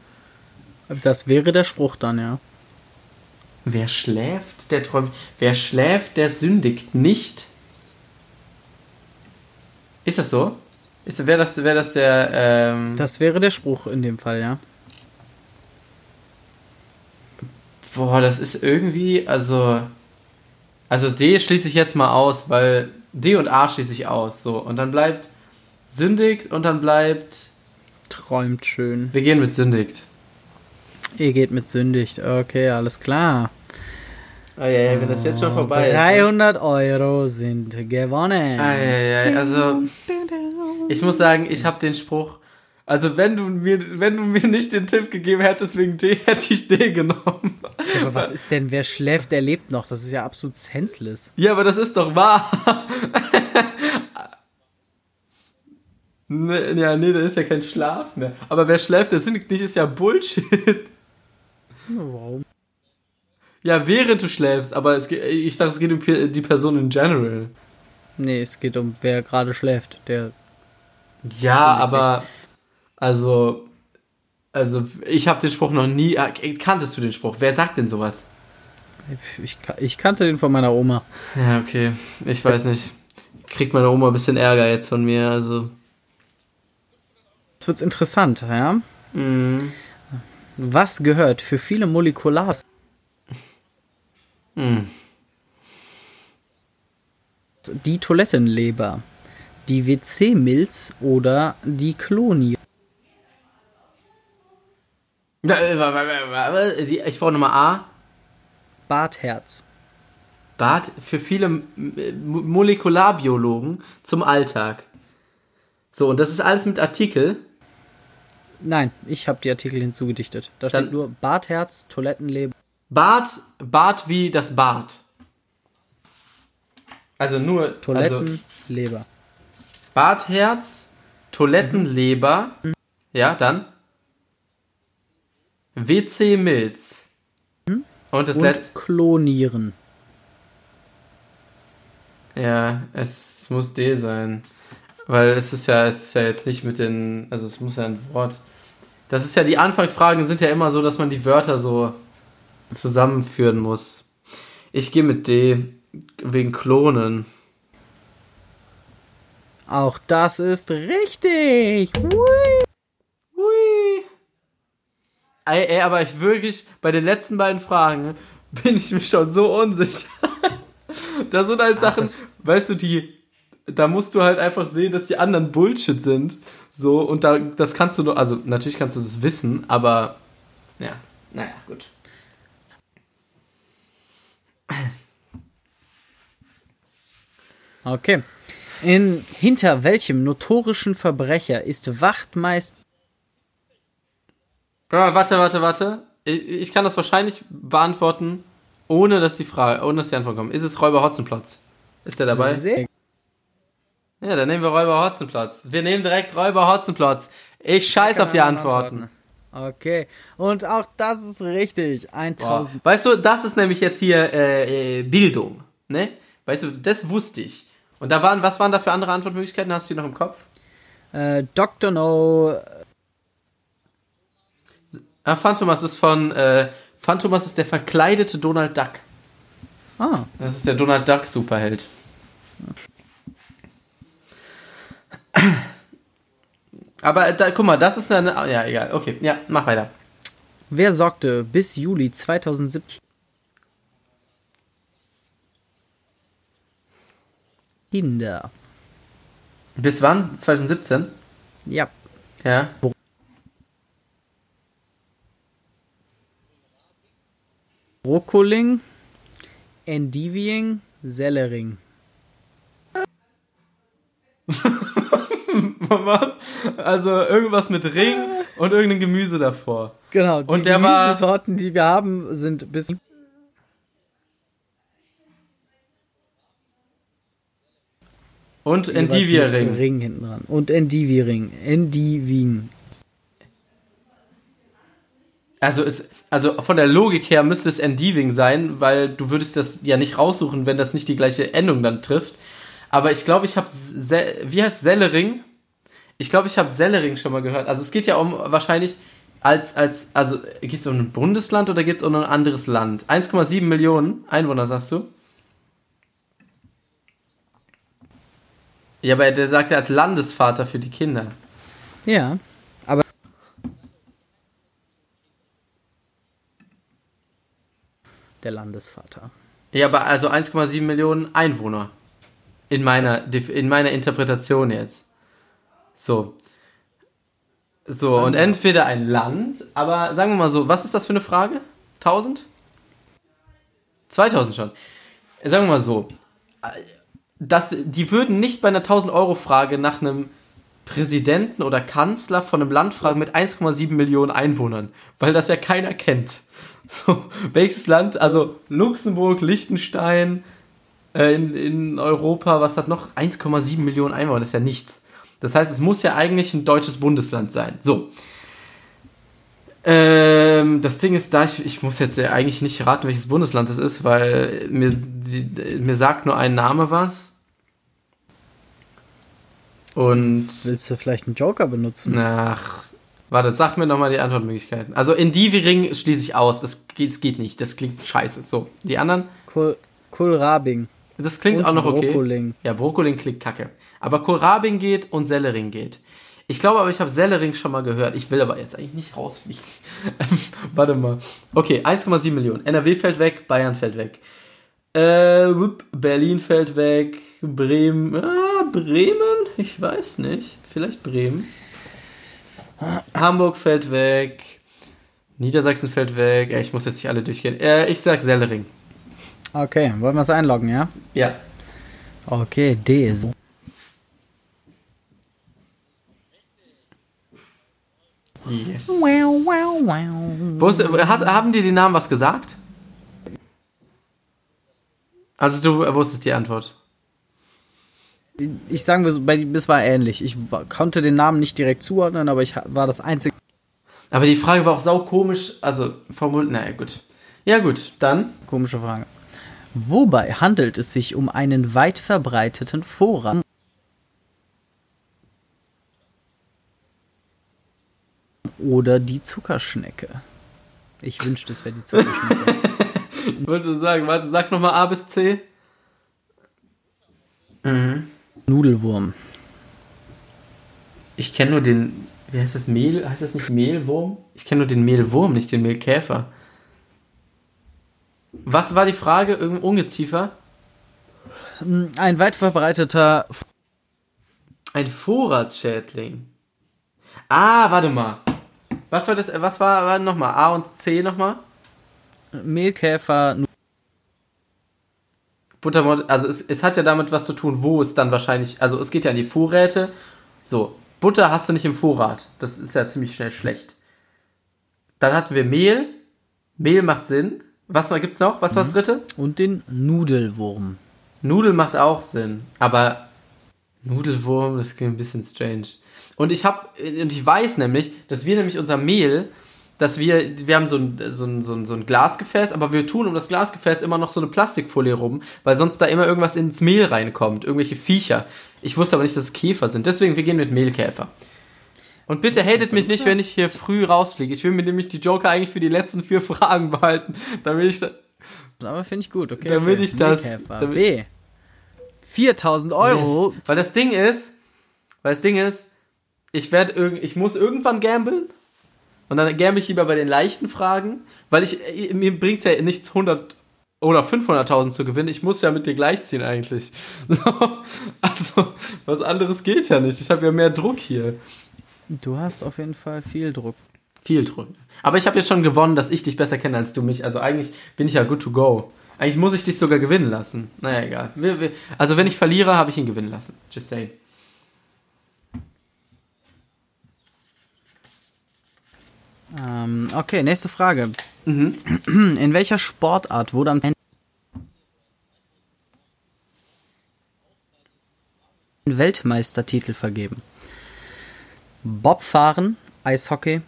Das wäre der Spruch dann, ja. Wer schläft, der träumt. Wer schläft, der sündigt nicht. Ist das so? Ist, wäre das, wär das der. Ähm, Das wäre der Spruch in dem Fall, ja. boah, das ist irgendwie. Also. Also D schließe ich jetzt mal aus, weil D und A schließe ich aus. So. Und dann bleibt sündigt und dann bleibt. Träumt schön. Wir gehen mit sündigt. Ihr geht mit sündigt. Okay, alles klar. Oh, ja, ja, wenn das jetzt schon vorbei ist. ne? 300 Euro sind gewonnen. Ah, ja, ja, also. Ich muss sagen, ich habe den Spruch. Also wenn du mir, wenn du mir nicht den Tipp gegeben hättest wegen D, hätte ich D genommen. Aber was ist denn, wer schläft, der lebt noch? Das ist ja absolut senseless. Ja, aber das ist doch wahr. nee, ja, nee, das ist ja kein Schlaf mehr. Aber wer schläft, der sündigt nicht, ist ja Bullshit. Warum? Ja, während du schläfst, aber es ich dachte, es geht um die Person in general. Nee, es geht um, wer gerade schläft. Der Ja, aber also also ich habe den Spruch noch nie äh, kanntest du den Spruch? Wer sagt denn sowas? ich, ich kannte den von meiner Oma. Ja, okay. Ich weiß nicht. Kriegt meine Oma ein bisschen Ärger jetzt von mir, also Jetzt wird's interessant, ja? mm, Was gehört für viele Molekular mm. die Toilettenleber, die WC-Milz oder die Klonie? Äh, Ich brauche nochmal A. Bartherz. Bad für viele Molekularbiologen zum Alltag. So, und das ist alles mit Artikel. Nein, ich habe die Artikel hinzugedichtet. Da Dann- steht nur Bartherz, Toilettenleber. Bad, Bad wie das Bad. Also nur Also Toilettenleber. Bartherz, Toilettenleber. Ja, dann. WC Milz. Und das Und letzte. klonieren. Ja, es muss D sein. Weil es ist ja, es ist ja jetzt nicht mit den. Also es muss ja ein Wort. Das ist ja, die Anfangsfragen sind ja immer so, dass man die Wörter so zusammenführen muss. Ich gehe mit D wegen Klonen. Auch das ist richtig. Hui. Hui. Ey, ey, aber ich wirklich, bei den letzten beiden Fragen bin ich mir schon so unsicher. da sind halt Sachen, das- weißt du, die, da musst du halt einfach sehen, dass die anderen Bullshit sind. So, und da, das kannst du nur, also natürlich kannst du das wissen, aber, ja, naja, gut. Okay. In, hinter welchem notorischen Verbrecher ist Wachtmeister. Ah, warte, warte, warte. Ich, ich kann das wahrscheinlich beantworten, ohne dass die Frage, ohne dass die Antwort kommt. Ist es Räuber Hotzenplotz? Ist der dabei? Sehr Ja, dann nehmen wir Räuber Hotzenplotz. Wir nehmen direkt Räuber Hotzenplotz. Ich scheiß auf die Antworten. Okay. Und auch das ist richtig. Boah. 1000. Weißt du, das ist nämlich jetzt hier äh, äh, Bildung, ne? Weißt du, das wusste ich. Und da waren, was waren da für andere Antwortmöglichkeiten? Hast du die noch im Kopf? Äh, Dr. No. Ah, Phantomas ist von, äh, Phantomas ist der verkleidete Donald Duck. Ah. Das ist der Donald Duck Superheld. Aber da, guck mal, das ist eine, ja, egal, okay, ja, mach weiter. Wer sorgte bis Juli 2017 Kinder? Bis wann? 2017? Ja. Ja. Brokkoling, Endiviing, Sellering. Also irgendwas mit Ring und irgendein Gemüse davor. Genau, die Und der war- Gemüsesorten, die wir haben, sind bis Und Endivia-Ring. Ring hinten dran. Und Endivi-Ring. Endiving. Also, es, also von der Logik her müsste es Endiving sein, weil du würdest das ja nicht raussuchen, wenn das nicht die gleiche Endung dann trifft. Aber ich glaube, ich habe, wie heißt Sellering? Ich glaube, ich habe Sellering schon mal gehört. Also es geht ja um wahrscheinlich als, als, also geht es um ein Bundesland oder geht es um ein anderes Land? 1,7 Millionen Einwohner, sagst du? Ja, aber der sagt ja als Landesvater für die Kinder. Ja, aber. Der Landesvater. Ja, aber also 1,7 Millionen Einwohner. In meiner, in meiner Interpretation jetzt. So. So, und entweder ein Land, aber sagen wir mal so, was ist das für eine Frage? 1000? 2000 schon. Sagen wir mal so, das, die würden nicht bei einer 1000-Euro-Frage nach einem Präsidenten oder Kanzler von einem Land fragen mit 1,7 Millionen Einwohnern, weil das ja keiner kennt. So, welches Land? Also Luxemburg, Liechtenstein, äh, in, in Europa, was hat noch? 1,7 Millionen Einwohner, das ist ja nichts. Das heißt, es muss ja eigentlich ein deutsches Bundesland sein. So. Ähm, das Ding ist da, ich, ich muss jetzt ja eigentlich nicht raten, welches Bundesland es ist, weil mir, sie, mir sagt nur ein Name was. Und Willst du vielleicht einen Joker benutzen? Ach, warte, sag mir nochmal die Antwortmöglichkeiten. Also in Diviring schließe ich aus. Das geht, das geht nicht. Das klingt scheiße. So, die anderen? Kohl Kohlrabing. Das klingt Und auch noch okay. Brokkoling. Ja, Brokkoling klingt kacke. Aber Kohlrabing geht und Sellering geht. Ich glaube aber, ich habe Sellering schon mal gehört. Ich will aber jetzt eigentlich nicht rausfliegen. warte mal. Okay, 1,7 Millionen. NRW fällt weg, Bayern fällt weg. Äh, Berlin fällt weg, Bremen. Ah, Bremen? Ich weiß nicht. Vielleicht Bremen. Hamburg fällt weg. Niedersachsen fällt weg. Ich muss jetzt nicht alle durchgehen. Äh, ich sag Sellering. Okay, wollen wir es einloggen, ja? Ja. Okay, D ist. Yes. Wow, wow, wow. Wo ist, hat, haben dir die Namen was gesagt? Also du wusstest die Antwort. Ich sagen wir so, bei, es war ähnlich. Ich konnte den Namen nicht direkt zuordnen, aber ich war das einzige. Aber die Frage war auch sau komisch, also formuliert, naja, gut. Ja, gut, dann. Komische Frage. Wobei handelt es sich um einen weit verbreiteten Vorrat oder die Zuckerschnecke? Ich wünschte, es wäre die Zuckerschnecke. Ich wollte sagen, warte, sag nochmal A bis C. Mhm. Nudelwurm. Ich kenne nur den, wie heißt das, Mehl, heißt das nicht Mehlwurm? Ich kenne nur den Mehlwurm, nicht den Mehlkäfer. Was war die Frage? Irgendein Ungeziefer? Ein weit verbreiteter Ein Vorratsschädling. Ah, warte mal. Was war das, was war, war nochmal? A und C nochmal? Mehlkäfer. Buttermord, also es, es hat ja damit was zu tun, wo es dann wahrscheinlich, also es geht ja an die Vorräte. So, Butter hast du nicht im Vorrat. Das ist ja ziemlich schnell schlecht. Dann hatten wir Mehl. Mehl macht Sinn. Was gibt's noch? Was war das dritte? Und den Nudelwurm. Nudel macht auch Sinn, aber Nudelwurm, das klingt ein bisschen strange. Und ich habe, und ich weiß nämlich, dass wir nämlich unser Mehl, dass wir, wir haben so ein, so, ein, so, ein, so ein Glasgefäß, aber wir tun um das Glasgefäß immer noch so eine Plastikfolie rum, weil sonst da immer irgendwas ins Mehl reinkommt, irgendwelche Viecher. Ich wusste aber nicht, dass es Käfer sind, deswegen wir gehen mit Mehlkäfer. Und bitte hatet mich nicht, wenn ich hier früh rausfliege. Ich will mir nämlich die Joker eigentlich für die letzten vier Fragen behalten, damit ich da, Aber finde ich gut, okay. Damit okay. ich das- damit- B. 4000 Euro. Yes. Weil das Ding ist, weil das Ding ist, ich werde irgend, ich muss irgendwann gamblen und dann gamble ich lieber bei den leichten Fragen, weil ich äh, mir bringt's ja nichts 100 oder 500.000 zu gewinnen. Ich muss ja mit dir gleichziehen eigentlich. So, also was anderes geht ja nicht. Ich habe ja mehr Druck hier. Du hast auf jeden Fall viel Druck. Viel Druck. Aber ich habe jetzt schon gewonnen, dass ich dich besser kenne als du mich. Also eigentlich bin ich ja good to go. Eigentlich muss ich dich sogar gewinnen lassen. Naja, egal. Also wenn ich verliere, habe ich ihn gewinnen lassen. Just saying. Ähm, okay, nächste Frage. Mhm. In welcher Sportart wurde am ein Weltmeistertitel vergeben? Bobfahren, Eishockey,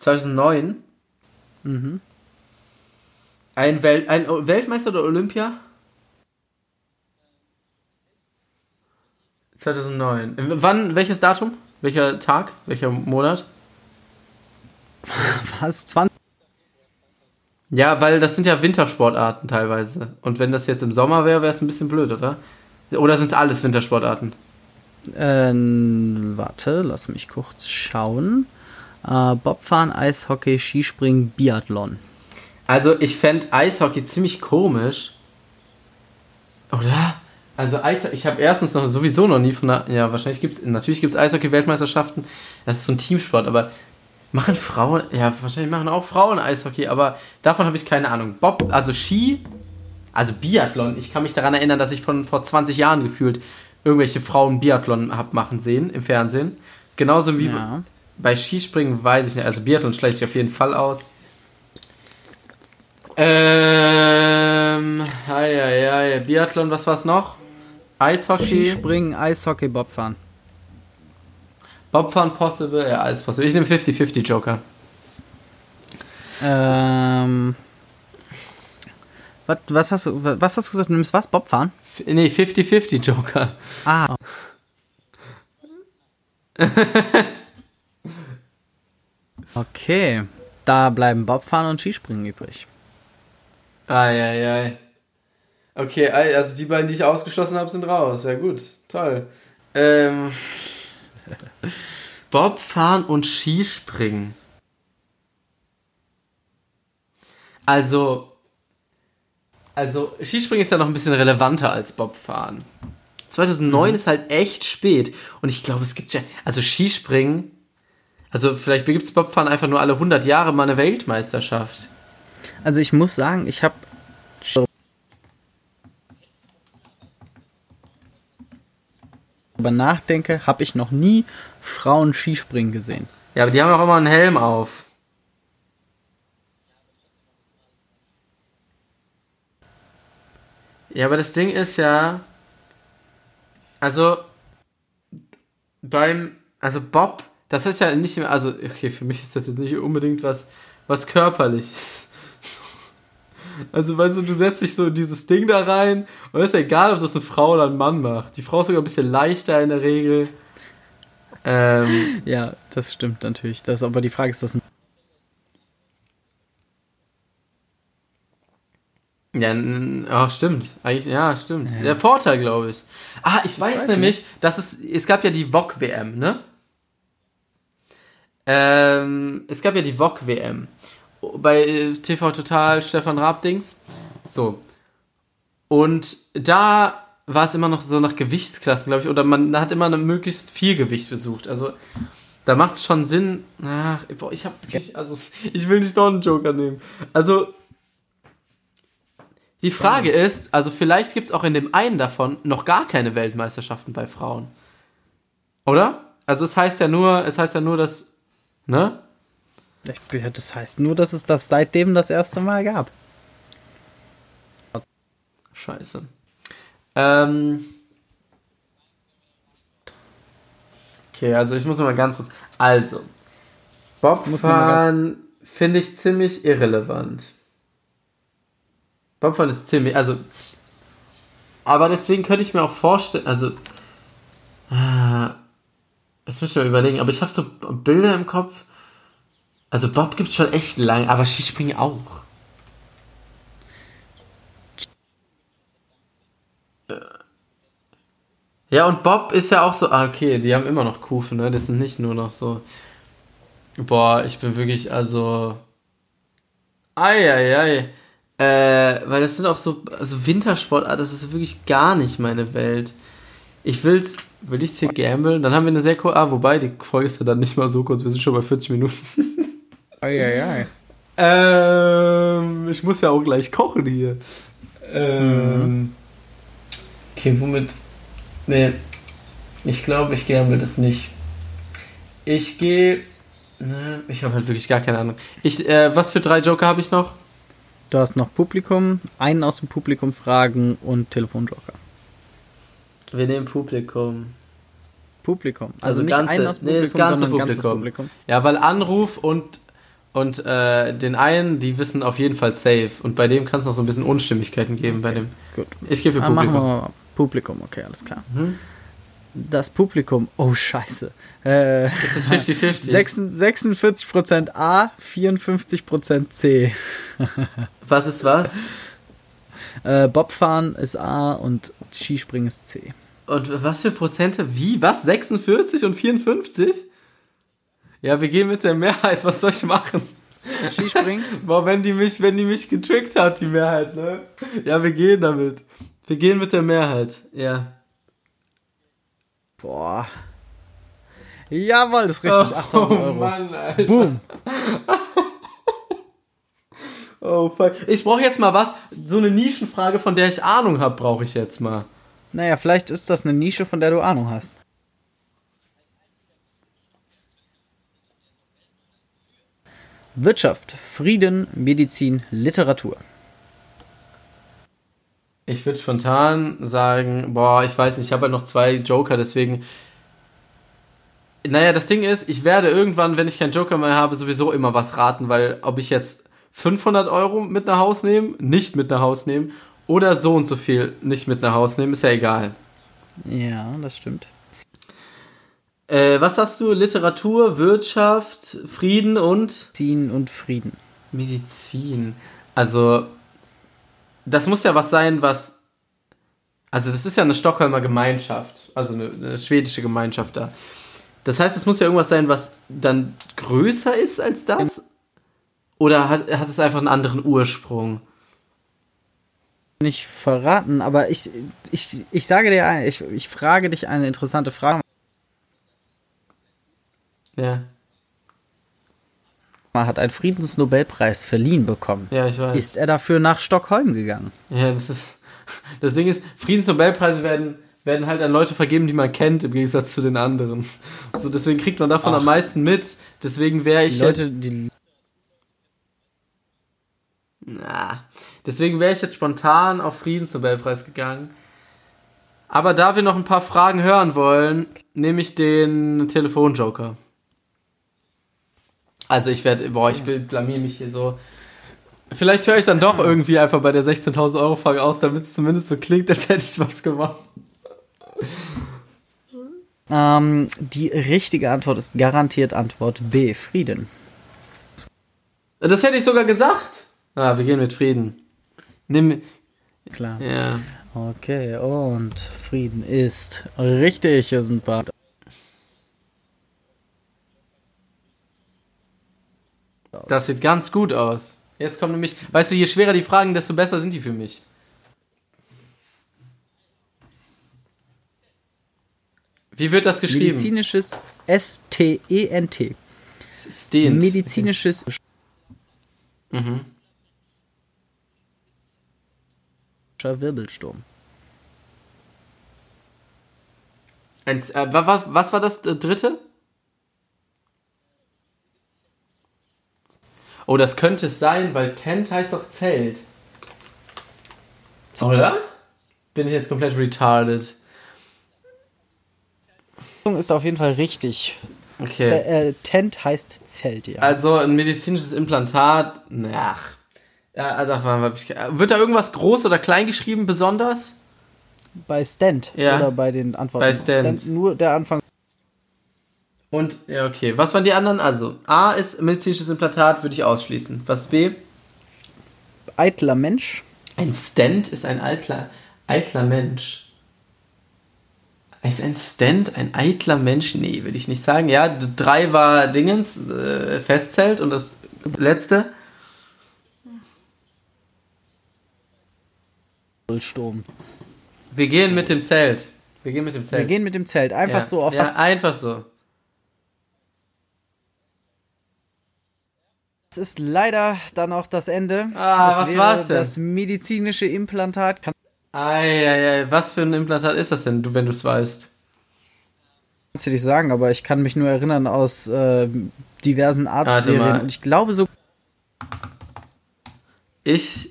2009. mhm. Ein, Welt, ein Weltmeister oder Olympia? 2009. Wann, welches Datum? Welcher Tag? Welcher Monat? was? 20? Ja, weil das sind ja Wintersportarten teilweise. Und wenn das jetzt im Sommer wäre, wäre es ein bisschen blöd, oder? Oder sind es alles Wintersportarten? Äh, warte, lass mich kurz schauen. Äh, Bobfahren, Eishockey, Skispringen, Biathlon. Also ich fände Eishockey ziemlich komisch. Oder? Also Eishockey, ich habe erstens noch sowieso noch nie von der, ja wahrscheinlich gibt es, natürlich gibt es Eishockey-Weltmeisterschaften, das ist so ein Teamsport, aber machen Frauen, ja wahrscheinlich machen auch Frauen Eishockey, aber davon habe ich keine Ahnung. Bob, also Ski, also Biathlon, ich kann mich daran erinnern, dass ich von vor 20 Jahren gefühlt irgendwelche Frauen Biathlon hab machen sehen im Fernsehen. Genauso wie Ja. bei Skispringen weiß ich nicht, also Biathlon schleicht sich auf jeden Fall aus. Ähm, ja, ja, ja, Biathlon, was war's noch? Eishockey, Skispringen, Eishockey, Bobfahren. Bobfahren possible, ja, alles possible. Ich nehme 50-50 Joker. Ähm. Was, was, hast du, was hast du gesagt? Du nimmst was? Bobfahren? F nee, 50-50 Joker. Ah. okay. Da bleiben Bobfahren und Skispringen übrig. Eieiei. Okay, also die beiden, die ich ausgeschlossen habe, sind raus. Ja gut, toll. Ähm, Bobfahren und Skispringen. Also, also Skispringen ist ja noch ein bisschen relevanter als Bobfahren. 2009 ist halt echt spät und ich glaube, es gibt ja, also Skispringen, also vielleicht gibt es Bobfahren einfach nur alle 100 Jahre mal eine Weltmeisterschaft. Also ich muss sagen, ich habe darüber nachdenke, habe ich noch nie Frauen Skispringen gesehen. Ja, aber die haben auch immer einen Helm auf. Ja, aber das Ding ist ja, also beim Also Bob, das ist ja nicht mehr, also okay, für mich ist das jetzt nicht unbedingt was, was körperliches. Also, weißt du, du setzt dich so dieses Ding da rein und es ist egal, ob das eine Frau oder ein Mann macht. Die Frau ist sogar ein bisschen leichter in der Regel. Ähm, ja, das stimmt natürlich. Das, aber die Frage ist, das ein Ja, oh, stimmt. Eigentlich, ja, stimmt. Ja. Der Vorteil, glaube ich. Ah, ich weiß, ich weiß nämlich, nicht. dass es, es gab ja die VOG-WM, ne? Ähm, es gab ja die VOG-WM. Bei äh, TV Total, Stefan Raab-Dings. So. Und da war es immer noch so nach Gewichtsklassen, glaube ich. Oder man hat immer möglichst viel Gewicht besucht. Also, da macht es schon Sinn. Ach, boah, ich habe wirklich, also, ich will nicht noch einen Joker nehmen. Also, die Frage ja. ist, also vielleicht gibt es auch in dem einen davon noch gar keine Weltmeisterschaften bei Frauen. Oder? Also es heißt ja nur, es heißt ja nur, dass, ne? Das heißt nur, dass es das seitdem das erste Mal gab. Scheiße. Ähm. Okay, also ich muss mal ganz kurz. Also, Bobfahren finde ich ziemlich irrelevant. Bobfahren ist ziemlich, also. Aber deswegen könnte ich mir auch vorstellen, also. Äh, muss ich mal überlegen, aber ich habe so Bilder im Kopf. Also Bob gibt es schon echt lang, aber Skispringen auch. Äh. Ja, und Bob ist ja auch so, ah, okay, die haben immer noch Kufen, ne? Das sind nicht nur noch so. Boah, ich bin wirklich, also. Eieiei. Ei, ei. Äh, weil das sind auch so also Wintersport, ah, das ist wirklich gar nicht meine Welt. Ich will's, will ich's hier gamblen? Dann haben wir eine sehr kurze, ah, wobei, die Folge ist ja dann nicht mal so kurz, wir sind schon bei 40 Minuten. Eieiei. ähm, ich muss ja auch gleich kochen hier. Ähm, mhm. Okay, womit? Nee, ich glaube, ich gamble das nicht. Ich gehe. Ne, ich habe halt wirklich gar keine Ahnung. Ich, äh, was für drei Joker habe ich noch? Du hast noch Publikum, einen aus dem Publikum fragen und Telefonjoker. Wir nehmen Publikum. Publikum. Also, also nicht ganze, einen aus Publikum, nee, das ganze sondern Publikum. ganzes Publikum. Ja, weil Anruf und, und äh, den einen, die wissen auf jeden Fall safe. Und bei dem kann es noch so ein bisschen Unstimmigkeiten geben. Okay, bei dem. Gut. Ich gebe für ah, Publikum. Machen wir mal Publikum, okay, alles klar. Mhm das Publikum, oh scheiße. Äh, das ist 50-50. 46% A, 54% C. was ist was? Äh, Bobfahren ist A und Skispringen ist C. Und was für Prozente? Wie? Was? 46 und 54? Ja, wir gehen mit der Mehrheit. Was soll ich machen? Skispringen? Boah, wenn die mich, wenn die mich getrickt hat, die Mehrheit, ne? Ja, wir gehen damit. Wir gehen mit der Mehrheit, ja. Boah. Jawohl, das ist richtig. 8000 Euro. Oh Mann, Alter. Boom. oh fuck. Ich brauche jetzt mal was. So eine Nischenfrage, von der ich Ahnung habe, brauche ich jetzt mal. Naja, vielleicht ist das eine Nische, von der du Ahnung hast. Wirtschaft, Frieden, Medizin, Literatur. Ich würde spontan sagen, boah, ich weiß nicht, ich habe halt noch zwei Joker, deswegen. Naja, das Ding ist, ich werde irgendwann, wenn ich keinen Joker mehr habe, sowieso immer was raten, weil ob ich jetzt 500 Euro mit nach Haus nehme, nicht mit nach Haus nehme, oder so und so viel nicht mit nach Haus nehme, ist ja egal. Ja, das stimmt. Äh, was sagst du? Literatur, Wirtschaft, Frieden und? Medizin und Frieden. Medizin. Also, das muss ja was sein, was. Also, das ist ja eine Stockholmer Gemeinschaft, also eine, eine schwedische Gemeinschaft da. Das heißt, es muss ja irgendwas sein, was dann größer ist als das? Oder hat, hat es einfach einen anderen Ursprung? Nicht verraten, aber ich, ich, ich sage dir, ich, ich frage dich eine interessante Frage. Ja hat einen Friedensnobelpreis verliehen bekommen. Ja, ich weiß. Ist er dafür nach Stockholm gegangen? Ja, das ist. Das Ding ist, Friedensnobelpreise werden, werden halt an Leute vergeben, die man kennt, im Gegensatz zu den anderen. So, deswegen kriegt man davon Ach. am meisten mit. Deswegen wäre ich. Die Leute, jetzt, die. Na. Deswegen wäre ich jetzt spontan auf Friedensnobelpreis gegangen. Aber da wir noch ein paar Fragen hören wollen, nehme ich den Telefonjoker. Also ich werde, boah, ich blamier mich hier so. Vielleicht höre ich dann doch irgendwie einfach bei der 16.000 Euro Frage aus, damit es zumindest so klingt, als hätte ich was gemacht. Ähm, die richtige Antwort ist garantiert Antwort B, Frieden. Das hätte ich sogar gesagt. Ah, wir gehen mit Frieden. Nimm. Klar. Ja. Okay, und Frieden ist richtig. Wir sind bei. Das sieht ganz gut aus. Jetzt kommt nämlich, weißt du, je schwerer die Fragen, desto besser sind die für mich. Wie wird das geschrieben? Medizinisches S-T-E-N-T. Stehend. Medizinisches Mhm. Wirbelsturm. Ein, äh, wa- wa- was war das äh, dritte? Oh, das könnte es sein, weil Tent heißt doch Zelt. Oder? Bin ich jetzt komplett retarded. Ist auf jeden Fall richtig. Okay. Äh, Tent heißt Zelt, ja. Also ein medizinisches Implantat. Na, Ach. Ja, also, hab ich, wird da irgendwas groß oder klein geschrieben besonders? bei Stent Ja. oder bei den Antworten. Bei Stent. nur der Anfang. Und, ja, okay. Was waren die anderen? Also, A ist medizinisches Implantat, würde ich ausschließen. Was ist B? Eitler Mensch. Ein Stent ist ein eitler, eitler Mensch. Ist ein Stent ein eitler Mensch? Nee, würde ich nicht sagen. Ja, drei war Dingens, äh, Festzelt und das letzte. Sturm. Wir gehen mit dem Zelt. Wir gehen mit dem Zelt. Wir gehen mit dem Zelt einfach ja. so auf ja, das. einfach so. Das ist leider dann auch das Ende. Ah, das was war's denn? Das medizinische Implantat. Kann- Eieiei, was für ein Implantat ist das denn, wenn du es weißt? Kannst du nicht sagen, aber ich kann mich nur erinnern aus äh, diversen Arztserien. Und ich glaube so. Ich,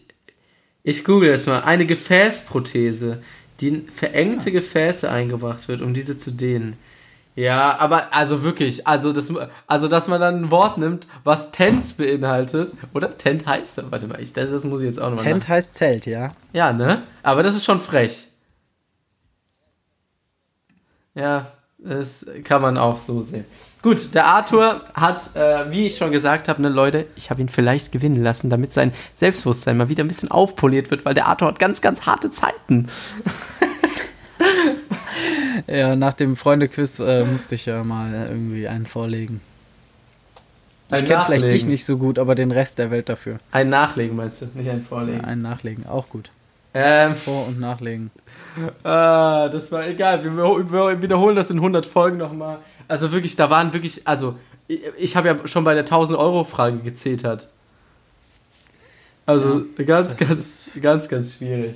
ich google jetzt mal. Eine Gefäßprothese, die in verengte Gefäße eingebracht wird, um diese zu dehnen. Ja, aber also wirklich, also das, also dass man dann ein Wort nimmt, was Tent beinhaltet, oder? Tent heißt warte mal, ich, das, das muss ich jetzt auch nochmal Tent heißt Zelt, ja. Ja, ne? Aber das ist schon frech. Ja, das kann man auch so sehen. Gut, der Arthur hat, äh, wie ich schon gesagt habe, ne Leute, ich habe ihn vielleicht gewinnen lassen, damit sein Selbstbewusstsein mal wieder ein bisschen aufpoliert wird, weil der Arthur hat ganz, ganz harte Zeiten. Ja, nach dem Freundequiz äh, musste ich ja mal irgendwie einen vorlegen. Ich Ein kenne vielleicht dich nicht so gut, aber den Rest der Welt dafür. Ein Nachlegen meinst du, nicht ein Vorlegen. Einen nachlegen, auch gut. Ähm, Vor- und nachlegen. ah, das war egal, wir, wir wiederholen das in 100 Folgen nochmal. Also wirklich, da waren wirklich, also ich, ich habe ja schon bei der 1000 Euro Frage gezetert. Also ganz, das ganz, ganz, ganz schwierig.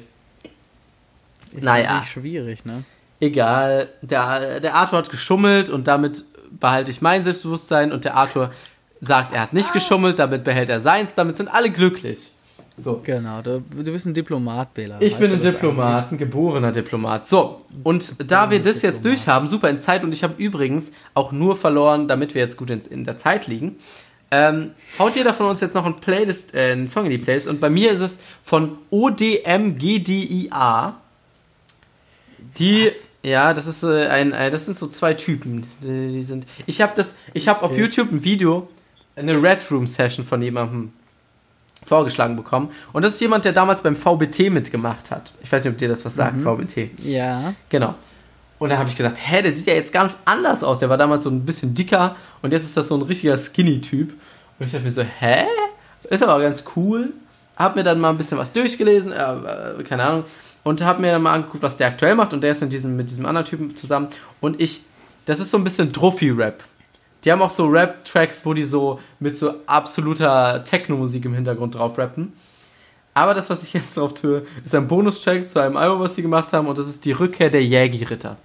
Ist Naja. schwierig, ne? Egal, der, der Arthur hat geschummelt und damit behalte ich mein Selbstbewusstsein und der Arthur sagt, er hat nicht geschummelt, damit behält er seins, damit sind alle glücklich. So. Genau, du, du bist ein Diplomat, Bela. Ich bin ein Diplomat, ein geborener Diplomat. So, und da wir das jetzt Diplomat. durchhaben, super in Zeit, und ich habe übrigens auch nur verloren, damit wir jetzt gut in, in der Zeit liegen, ähm, haut jeder von uns jetzt noch ein Playlist, äh, einen Song in die Playlist. Und bei mir ist es von ODMGDIA. Die, ja, das ist äh, ein, äh, das sind so zwei Typen. Die, die sind. Ich habe das, ich habe auf Okay. YouTube ein Video, eine Red Room Session von jemandem vorgeschlagen bekommen. Und das ist jemand, der damals beim VBT mitgemacht hat. Ich weiß nicht, ob dir das was sagt, VBT. eigentlich? Ja. Genau. Und dann habe ich gesagt, hä, der sieht ja jetzt ganz anders aus. Der war damals so ein bisschen dicker und jetzt ist das so ein richtiger Skinny-Typ. Und ich dachte mir so, hä? Ist aber ganz cool. Hab mir dann mal ein bisschen was durchgelesen, äh, äh, keine Ahnung. Und hab mir dann mal angeguckt, was der aktuell macht. Und der ist in diesem, mit diesem anderen Typen zusammen. Und ich, das ist so ein bisschen Druffi-Rap. Die haben auch so Rap-Tracks, wo die so mit so absoluter Techno-Musik im Hintergrund drauf rappen. Aber das, was ich jetzt drauf tue, ist ein Bonustrack zu einem Album, was sie gemacht haben. Und das ist die Rückkehr der Jägi-Ritter.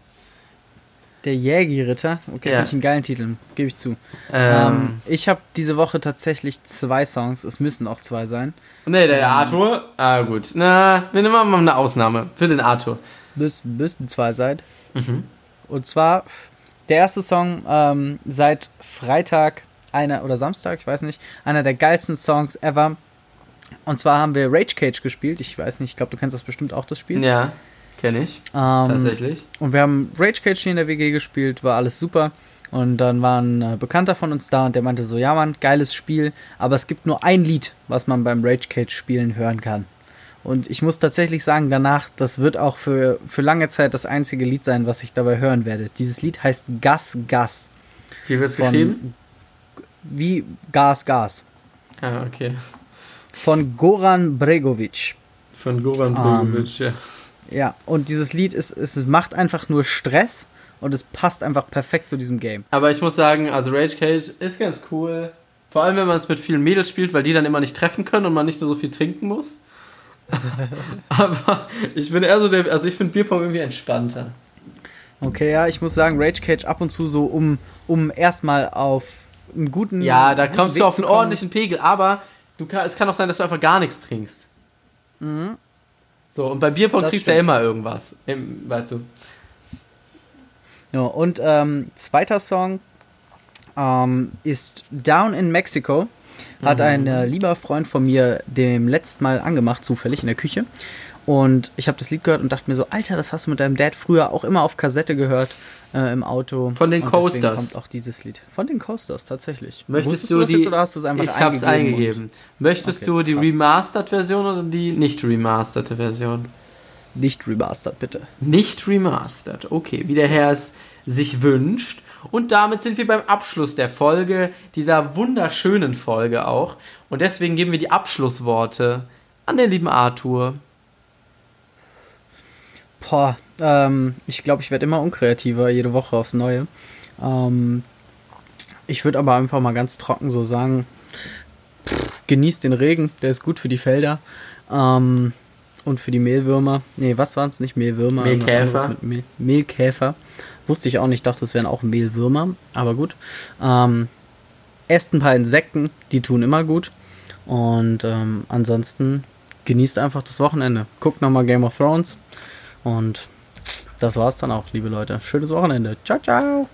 Der Jägi-Ritter. Okay, Ja. finde ich einen geilen Titel, gebe ich zu. Ähm, Ähm, ich habe diese Woche tatsächlich zwei Songs. Es müssen auch zwei sein. nee, der Arthur. Ah, gut. Na, wir nehmen mal eine Ausnahme für den Arthur. müssten, müssten zwei sein. Mhm. Und zwar der erste Song ähm, seit Freitag, einer oder Samstag, ich weiß nicht, einer der geilsten Songs ever. Und zwar haben wir Rage Cage gespielt. Ich weiß nicht, ich glaube, du kennst das bestimmt auch, das Spiel. Ja, kenne ich. Ähm, Tatsächlich. Und wir haben Rage Cage hier in der WG gespielt, war alles super. Und dann war ein äh, Bekannter von uns da und der meinte so, ja Mann, geiles Spiel, aber es gibt nur ein Lied, was man beim Rage Cage spielen hören kann. Und ich muss tatsächlich sagen, danach, das wird auch für, für lange Zeit das einzige Lied sein, was ich dabei hören werde. Dieses Lied heißt Gas Gas. Wie wird es geschrieben? Wie Gas Gas. Ah, okay. Von Goran Bregovic. Von Goran Bregovic, ähm, ja. Ja, und dieses Lied ist, es macht einfach nur Stress und es passt einfach perfekt zu diesem Game. Aber ich muss sagen, also Rage Cage ist ganz cool. Vor allem, wenn man es mit vielen Mädels spielt, weil die dann immer nicht treffen können und man nicht so, so viel trinken muss. Aber ich bin eher so der, also ich finde Bierpong irgendwie entspannter. Okay, ja, ich muss sagen, Rage Cage ab und zu so, um, um erstmal auf einen guten. Ja, da kommst Weg du auf einen ordentlichen Pegel, aber du kann, es kann auch sein, dass du einfach gar nichts trinkst. Mhm. So, und beim Bierpong das trinkst du ja immer irgendwas, weißt du. Ja, und ähm, zweiter Song ähm, ist Down in Mexico hat ein mhm. äh, lieber Freund von mir dem letzten Mal angemacht, zufällig in der Küche. Und ich habe das Lied gehört und dachte mir so, Alter, das hast du mit deinem Dad früher auch immer auf Kassette gehört äh, im Auto. Von den und Coasters. kommt auch dieses Lied. Von den Coasters, tatsächlich. Möchtest du, du die, oder hast du es einfach ich eingegeben? Ich habe es eingegeben. Möchtest okay, du die Remastered-Version oder die nicht remasterte Version? Nicht remastered, bitte. Nicht remastered, okay. Wie der Herr es sich wünscht. Und damit sind wir beim Abschluss der Folge, dieser wunderschönen Folge auch. Und deswegen geben wir die Abschlussworte an den lieben Arthur. Boah, ähm, ich glaube, ich werde immer unkreativer, jede Woche aufs Neue. Ähm, ich würde aber einfach mal ganz trocken so sagen, pff, genießt den Regen, der ist gut für die Felder. Ähm, und für die Mehlwürmer. Nee, was waren es nicht? Mehlwürmer. Mehlkäfer. Mehl Mehlkäfer. Wusste ich auch nicht, dachte, es wären auch Mehlwürmer, aber gut. Ähm, esst ein paar Insekten, die tun immer gut. Und ähm, ansonsten genießt einfach das Wochenende. Guckt nochmal Game of Thrones. Und das war's dann auch, liebe Leute. Schönes Wochenende. Ciao, ciao.